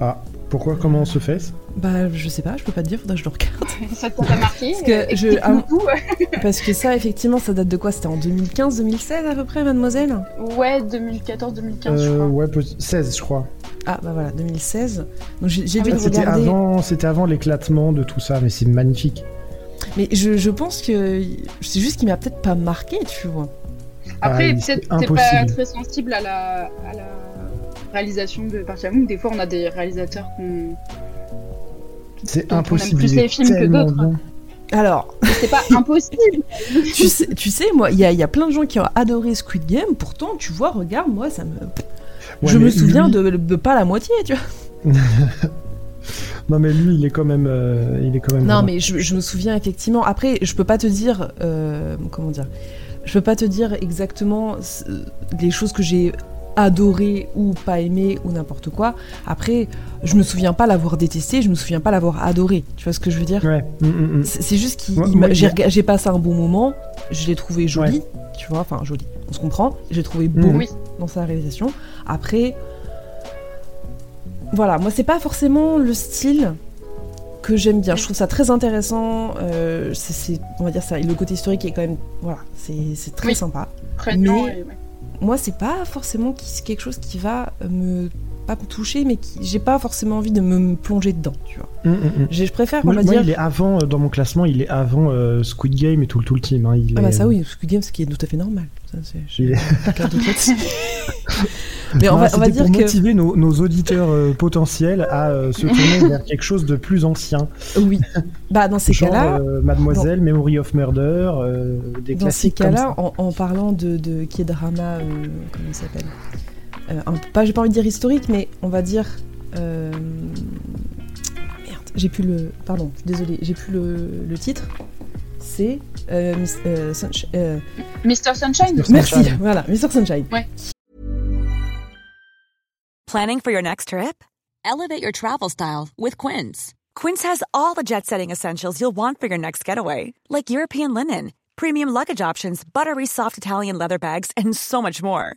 A: Ah, pourquoi Comment on se fait
C: Bah, je sais pas, je peux pas te dire, faudrait que je le regarde.
B: Ça t'a marqué
C: Parce que
B: euh,
C: je- ah, parce que ça, effectivement, ça date de quoi? C'était en 2015-2016 à peu près, mademoiselle?
B: Ouais, 2014-2015, je
A: euh,
B: crois.
A: Ouais, pos- 16, je crois.
C: Ah, bah voilà, 2016. Donc j'ai j'ai dû
A: Ah,
C: le
A: C'était
C: regarder.
A: avant, c'était avant l'éclatement de tout ça, mais c'est magnifique.
C: Mais je, je pense que c'est juste qu'il m'a peut-être pas marqué, tu vois.
B: Après,
A: Ah,
B: peut-être t'es pas
A: impossible.
B: très sensible à la, à la réalisation de Park. Des fois, on a des réalisateurs qu'on...
A: C'est
B: Donc, on aime
A: impossible.
B: plus les films que d'autres.
C: Alors,
B: C'est pas impossible
C: tu sais, tu sais moi, il y a, il y a plein de gens qui ont adoré Squid Game, pourtant, tu vois, regarde, moi, ça me.
A: Ouais,
C: je me souviens
A: lui-
C: de, de pas la moitié, tu vois.
A: Non, mais lui, il est quand même. euh, il est quand même.
C: Non,
A: vraiment-
C: mais je, je me souviens effectivement. Après, je peux pas te dire. euh, comment dire Je peux pas te dire exactement euh, les choses que j'ai adorées ou pas aimées ou n'importe quoi. Après, je me souviens pas l'avoir détesté, je me souviens pas l'avoir adoré. Tu vois ce que je veux dire?
A: Ouais. mm, mm, mm.
C: C'est juste
A: Ouais, ouais,
C: j'ai passé un bon moment, je l'ai trouvé joli, tu vois, enfin joli, on se comprend. J'ai trouvé beau dans sa réalisation. Après, voilà, moi c'est pas forcément le style que j'aime bien. Je trouve ça très intéressant. euh, c'est- on va dire ça, le côté historique est quand même, voilà, c'est très
B: Oui.
C: sympa.
B: Prégnant
C: Mais-
B: ouais.
C: Moi, c'est pas forcément quelque chose qui va me pas me toucher, mais qui j'ai pas forcément envie de me, me plonger dedans, tu vois.
A: Hum, hum.
C: J'ai- Je préfère,
A: Moi,
C: on va
A: moi,
C: dire.
A: il est avant, euh, dans mon classement, il est avant euh, Squid Game et tout, le- tout le team. hein. Il
C: Ah bah ça
A: euh,
C: oui, Squid Game, ce qui est tout à fait normal. Ça, je-
A: Il est-.
C: Mais on va, on va dire
A: pour
C: que
A: motiver nos, nos auditeurs euh, potentiels à euh, se tourner vers quelque chose de plus ancien.
C: oui. Bah dans ces cas-là,
A: euh, Mademoiselle, Memory of Murder, des
C: dans ces
A: classiques comme
C: cas-là,
A: ça.
C: en, en parlant de, de qui est drama, comment il s'appelle? Un- Pas, j'ai pas envie de dire historique, mais on va dire. euh, merde, j'ai plus le. Pardon, désolé, j'ai plus le, le titre. C'est euh, Miss- euh, Sunsh- euh,
B: Mr. Sunshine.
C: Merci,
A: Sunshine.
C: voilà, Mr. Sunshine.
G: Planning for your next trip? Elevate your travel style with Quince. Quince has all the jet setting essentials you'll want for your next getaway, like European linen, premium luggage options, buttery soft Italian leather bags, and so much more.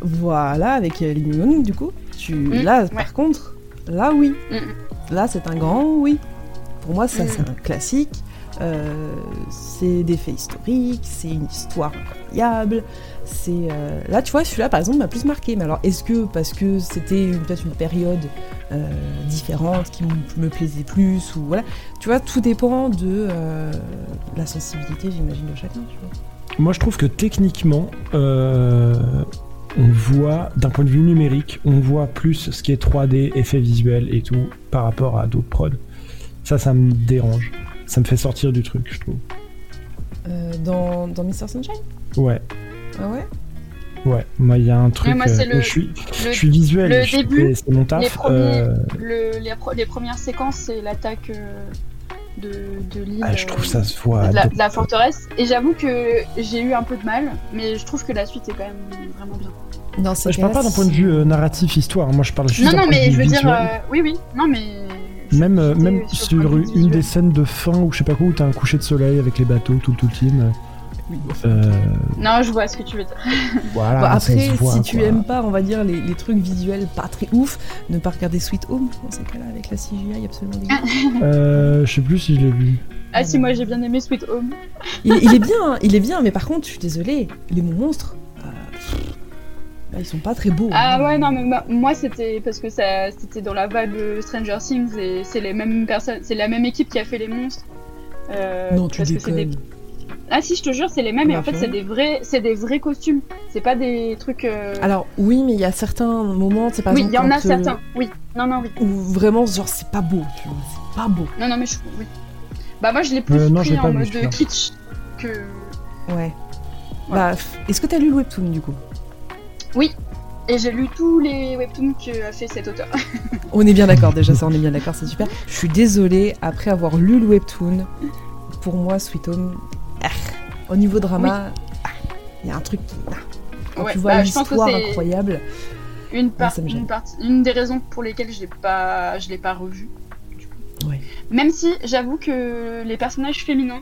C: Voilà, avec euh, Lee du coup. Tu... là,
B: ouais.
C: par contre, là, oui.
B: Mm.
C: Là, c'est un grand oui. Pour moi, ça,
B: Mm.
C: c'est un classique. Euh, c'est des faits historiques, c'est une histoire incroyable. C'est euh, là, tu vois, celui-là, par exemple, m'a plus marqué. Mais alors, est-ce que parce que c'était une- peut-être une période euh, différente qui me plaisait plus ou voilà, tu vois, tout dépend de euh, la sensibilité, j'imagine, de chacun. Tu vois.
A: Moi, je trouve que techniquement, euh, on voit, d'un point de vue numérique, on voit plus ce qui est 3D, effets visuels et tout, par rapport à d'autres prods. Ça, ça me dérange. Ça me fait sortir du truc, je trouve.
C: Euh, dans, dans Mr. Sunshine?
A: Ouais,
C: Ah ouais?
A: Ouais. Moi, il y a un truc.
B: Ouais, moi, c'est
A: euh,
B: le-
A: je, suis,
B: le-
A: je suis visuel.
B: le
A: je-
B: début,
A: c'est- mon taf.
B: les premiers-
A: euh,
B: Le- les, premières séquences, c'est l'attaque euh, de, de l'île.
A: ah, je trouve
B: euh,
A: ça se voit.
B: de la,
A: de-
B: de la forteresse. Et j'avoue que j'ai eu un peu de mal, mais je trouve que la suite est quand même vraiment bien.
C: Dans
A: Je parle pas d'un point de vue euh, narratif, histoire. Moi, je parle juste
B: non,
A: d'un
B: non,
A: point de
B: mais
A: vue
B: je veux dire,
A: visuel.
B: euh, oui, oui, non, mais.
A: Même, euh,
B: sur le
A: une
B: visuel.
A: des scènes de fin ou je sais pas quoi où t'as un coucher de soleil avec les bateaux, tout, tout le team. Euh,
B: Non, je vois ce que tu veux dire.
A: voilà,
C: Bon,
A: ça
C: après,
A: se voit,
C: si tu
A: quoi.
C: aimes pas, on va dire, les, les trucs visuels pas très ouf, ne pas regarder Sweet Home dans ces cas-là avec la CGI absolument dégueulasse.
A: Euh, je sais plus si je l'ai vu.
B: Ah, si, moi j'ai bien aimé Sweet Home.
C: il, il est bien, hein, il est bien, mais par contre, je suis désolée, les monstres, euh, bah, ils sont pas très beaux.
B: Ah
C: hein.
B: ouais, non, mais ma- moi c'était parce que ça, c'était dans la vibe de Stranger Things et c'est les mêmes personnes, c'est la même équipe qui a fait les monstres. Euh,
C: Non, tu
B: parce
C: déconnes.
B: des- Ah si, je te jure, c'est les mêmes et
C: Bah,
B: en fait c'est des vrais, c'est des vrais costumes. C'est pas des trucs. euh,
C: Alors, oui, mais il y a certains moments, c'est par
B: oui, il y en a
C: euh,
B: certains. Oui, non, non, oui.
C: Où vraiment, genre, c'est pas beau, tu vois, c'est pas beau.
B: Non, non, mais je. Oui. Bah moi je l'ai plus
A: Euh, non, je
B: pris
A: pas
B: en mode kitsch que.
C: Ouais. Bah, est-ce que t'as lu le webtoon du coup?
B: Et j'ai lu tous les webtoons que a fait cet auteur.
C: On est bien d'accord, déjà, ça, on est bien d'accord, c'est super. Je suis désolée, après avoir lu le webtoon, pour moi, Sweet Home, au niveau drama, ah, il y a un truc qui. ah. Quand
B: Ouais,
C: tu vois
B: bah,
C: l'histoire
B: c'est-
C: incroyable.
B: Une, par- des raisons pour lesquelles je l'ai pas, je l'ai pas revu. du coup.
C: Ouais.
B: Même si j'avoue que les personnages féminins,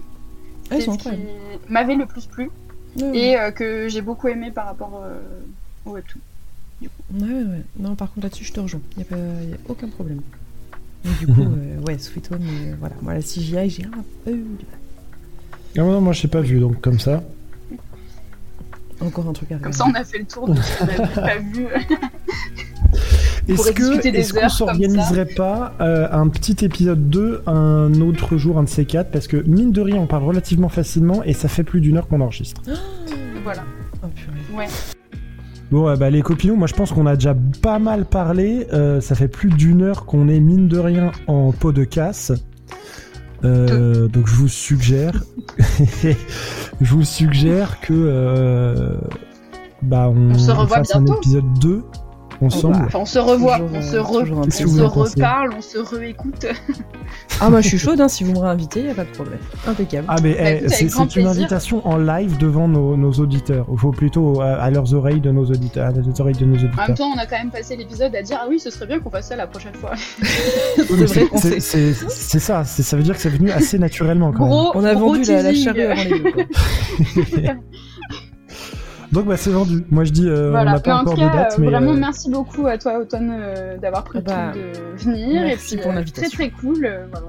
C: Ah,
B: c'est
C: sont
B: ce qui
C: incroyables.
B: m'avait le plus plu
C: Ouais, ouais.
B: et euh, que j'ai beaucoup aimé par rapport euh, au webtoon.
C: Ouais, ouais, ouais. Non, par contre, là-dessus, je te rejoins. Il n'y a, pas- y a aucun problème. Du coup, euh, ouais, Sweet Home, euh, voilà. Moi, la CGI, j'ai un peu du mal.
A: Ah non, moi je l'ai pas vu donc comme ça.
C: Encore un truc à
B: Comme ça, on a fait le tour de ce qu'on n'avait pas vu.
A: Est-ce que qu'on s'organiserait pas euh, un petit épisode 2 un autre jour, un de ces quatre? Parce que mine de rien, on parle relativement facilement et ça fait plus d'une heure qu'on enregistre.
B: voilà.
C: Oh, purée.
B: Ouais.
A: Bon, bah les copinons, moi je pense qu'on a déjà pas mal parlé. Euh, ça fait plus d'une heure qu'on est mine de rien en pot de casse. Euh, donc je vous suggère, je vous suggère que euh, bah on,
B: On se revoit
A: fasse un
B: bientôt.
A: épisode 2 ensemble.
C: bah,
B: Enfin, on se revoit,
C: Toujours,
B: on
C: euh,
B: se, re-
C: toujours un
B: on se reparle, on se réécoute.
C: Ah, moi je suis chaude, hein, si vous me réinvitez, y a pas de problème. Impeccable.
A: Ah mais
B: Bah,
A: eh,
B: écoute,
A: c'est une invitation en live devant nos, nos auditeurs. Faut plutôt à, à leurs oreilles de nos auditeurs, à les oreilles de nos
B: En même temps, on a quand même passé l'épisode à dire ah oui, ce serait bien qu'on fasse ça la prochaine fois.
C: C'est
A: ça, c'est- ça veut dire que c'est venu assez naturellement quand même.
B: Gros,
C: On a vendu la, la charrue avant les bœufs.
A: Donc bah c'est vendu. Moi je dis euh, on
B: Voilà.
A: n'a pas
B: en
A: encore de date, mais
B: vraiment
A: euh,
B: merci beaucoup à toi, Automne, euh, d'avoir pris le
C: Bah,
B: temps de venir.
C: merci
B: et puis,
C: pour
B: euh,
C: l'invitation.
B: Très très cool. euh, voilà.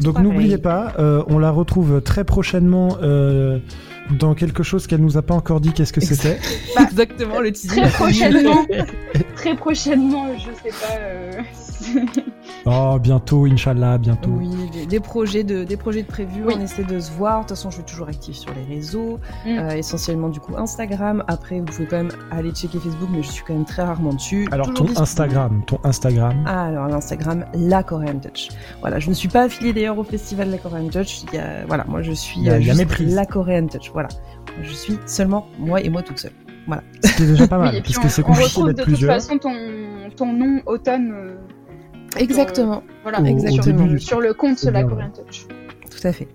A: Donc n'oubliez pas, euh, on la retrouve très prochainement euh, dans quelque chose qu'elle nous a pas encore dit qu'est-ce que c'était.
C: Exactement, le teasing.
B: Très prochainement, très prochainement, je sais pas.
A: Oh bientôt, Inch'Allah, bientôt.
C: Oui, des, des projets de des projets de prévus.
B: Oui.
C: On essaie de se voir. De toute façon, je suis toujours active sur les réseaux,
B: Mm.
C: euh, essentiellement du coup Instagram. Après, vous pouvez quand même aller checker Facebook, mais je suis quand même très rarement dessus.
A: Alors
C: Toujours
A: ton
C: disponible.
A: Instagram, ton Instagram.
C: Ah, alors l'Instagram, la Korean Touch. Voilà, je ne suis pas affiliée d'ailleurs au festival La Korean Touch. Il y a, voilà, moi je suis
A: Il y a-
C: euh, juste
A: méprise.
C: la Korean Touch. Voilà, je suis seulement moi et moi toute seule.
A: C'était déjà pas mal,
B: oui, et puis
A: parce
B: on,
A: que c'est compliqué d'être
B: de toute
A: plusieurs.
B: façon ton, ton nom, Automne. euh,
C: Exactement,
B: voilà,
A: Au- au
B: exactement.
A: du-
B: Sur le compte
A: C'est
B: la Korean Touch.
C: tout à fait.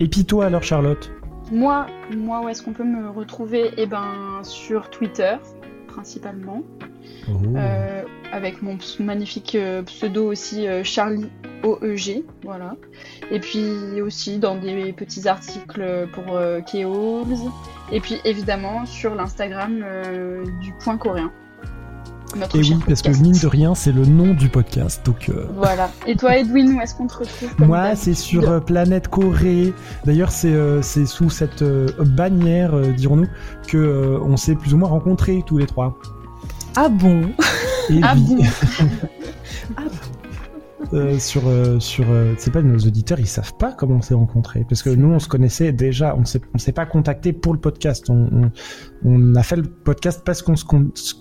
A: Et puis toi alors Charlotte?
B: Moi, moi, où est-ce qu'on peut me retrouver? Eh ben, sur Twitter, principalement.
A: Oh.
B: Euh, avec mon magnifique euh, pseudo aussi euh, Charlie OEG, voilà. Et puis aussi dans des petits articles pour euh, Keos. Et puis évidemment sur l'Instagram euh, du Point Coréen. Notre
A: Et oui, parce que mine de rien, c'est le nom du podcast, donc. euh,
B: Voilà. Et toi, Edwin, où est-ce qu'on te retrouve comme
A: Moi, c'est sur euh, Planète Corée. D'ailleurs, c'est euh, c'est sous cette euh, bannière, euh, dirons-nous, que euh, on s'est plus ou moins rencontrés tous les trois.
C: Ah bon?
A: Et
B: Ah
A: oui,
B: bon?
C: Ah
A: euh, sur euh, sur, euh, c'est pas nos auditeurs, ils savent pas comment on s'est rencontrés, parce que nous, on se connaissait déjà. On s'est on s'est pas contacté pour le podcast. On, on, on a fait le podcast parce qu'on se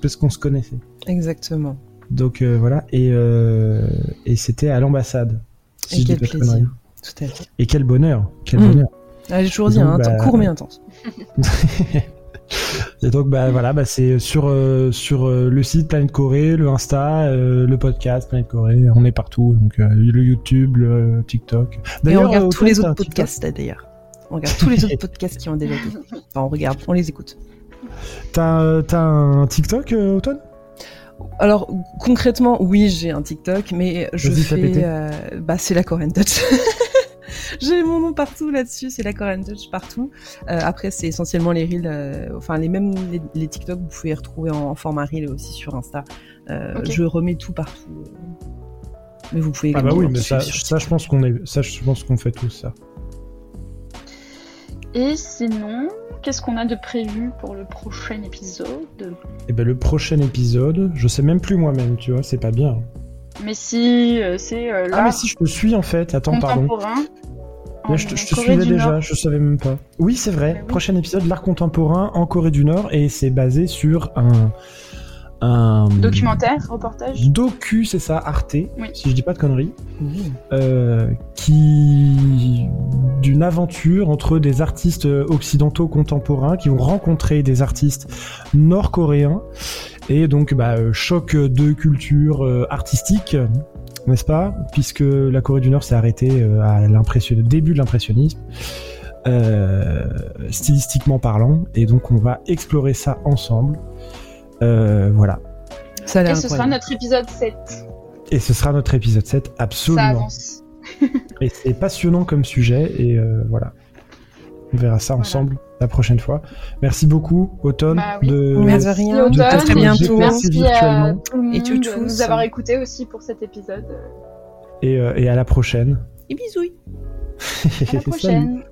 A: parce qu'on se connaissait.
C: Exactement.
A: Donc euh, voilà. Et euh, et c'était à l'ambassade. si
C: Et quel plaisir. Tout à fait.
A: Et quel bonheur, quel
C: Mm.
A: bonheur.
C: Ah, J'ai toujours dit, hein, un temps
A: bah,
C: court mais intense.
A: Et donc bah voilà, bah, c'est sur euh, sur euh, le site Planète Corée, le Insta, euh, le podcast Planète Corée, on est partout, donc euh, le YouTube, le TikTok.
C: Et on regarde tous les autres podcasts d'ailleurs. On regarde tous les autres podcasts qui ont déjà été. Enfin, on regarde, on les écoute.
A: T'as t'as un TikTok, euh, Automne
C: Alors concrètement, oui, j'ai un TikTok, mais je
A: fais
C: euh, bah c'est la Korean Touch. j'ai mon nom partout là-dessus, c'est la Korean Touch partout. Euh, après, c'est essentiellement les reels, euh, enfin les mêmes les, les TikTok, vous pouvez les retrouver en, en format reel aussi sur Insta. Euh. Je remets tout partout. Mais vous pouvez
A: Ah bah oui, mais ça, ça je pense qu'on est, ça je pense qu'on fait tous ça.
B: Et sinon, qu'est-ce qu'on a de prévu pour le prochain épisode?
A: Et ben le prochain épisode, je sais même plus moi-même, tu vois, c'est pas bien.
B: Mais si, euh, c'est euh,
A: Ah mais si je te suis en fait, attends pardon.
B: En
A: je te, je te
B: Corée
A: suivais déjà,
B: Nord.
A: je savais même pas. Oui, c'est vrai.
B: Ah oui.
A: Prochain épisode, l'art contemporain en Corée du Nord, et c'est basé sur un, un
B: Documentaire, reportage.
A: docu, c'est ça, Arte,
B: Oui.
A: si je dis pas de conneries,
C: Oui.
A: euh, qui d'une aventure entre des artistes occidentaux contemporains qui vont rencontrer des artistes nord-coréens et donc bah, euh, choc de culture euh, artistique, n'est-ce pas? Puisque la Corée du Nord s'est arrêtée euh, à l'impression début de l'impressionnisme. euh, stylistiquement parlant et donc on va explorer ça ensemble Euh, voilà
C: Ça
B: Et ce sera notre épisode 7.
A: et ce sera notre épisode 7
B: Ça
A: absolument
B: avance.
A: Et c'est passionnant comme sujet et euh, voilà. On verra ça ensemble la prochaine fois. Merci beaucoup, Automne,
B: Bah oui.
A: de,
C: Merci de rien.
B: Automne,
C: À très bientôt.
A: Merci
B: à
A: virtuellement.
B: tout le monde
C: Et
B: de nous avoir écoutés aussi pour cet épisode.
A: et, euh, et à la prochaine.
C: Et bisous.
B: À la
A: Salut.
B: prochaine.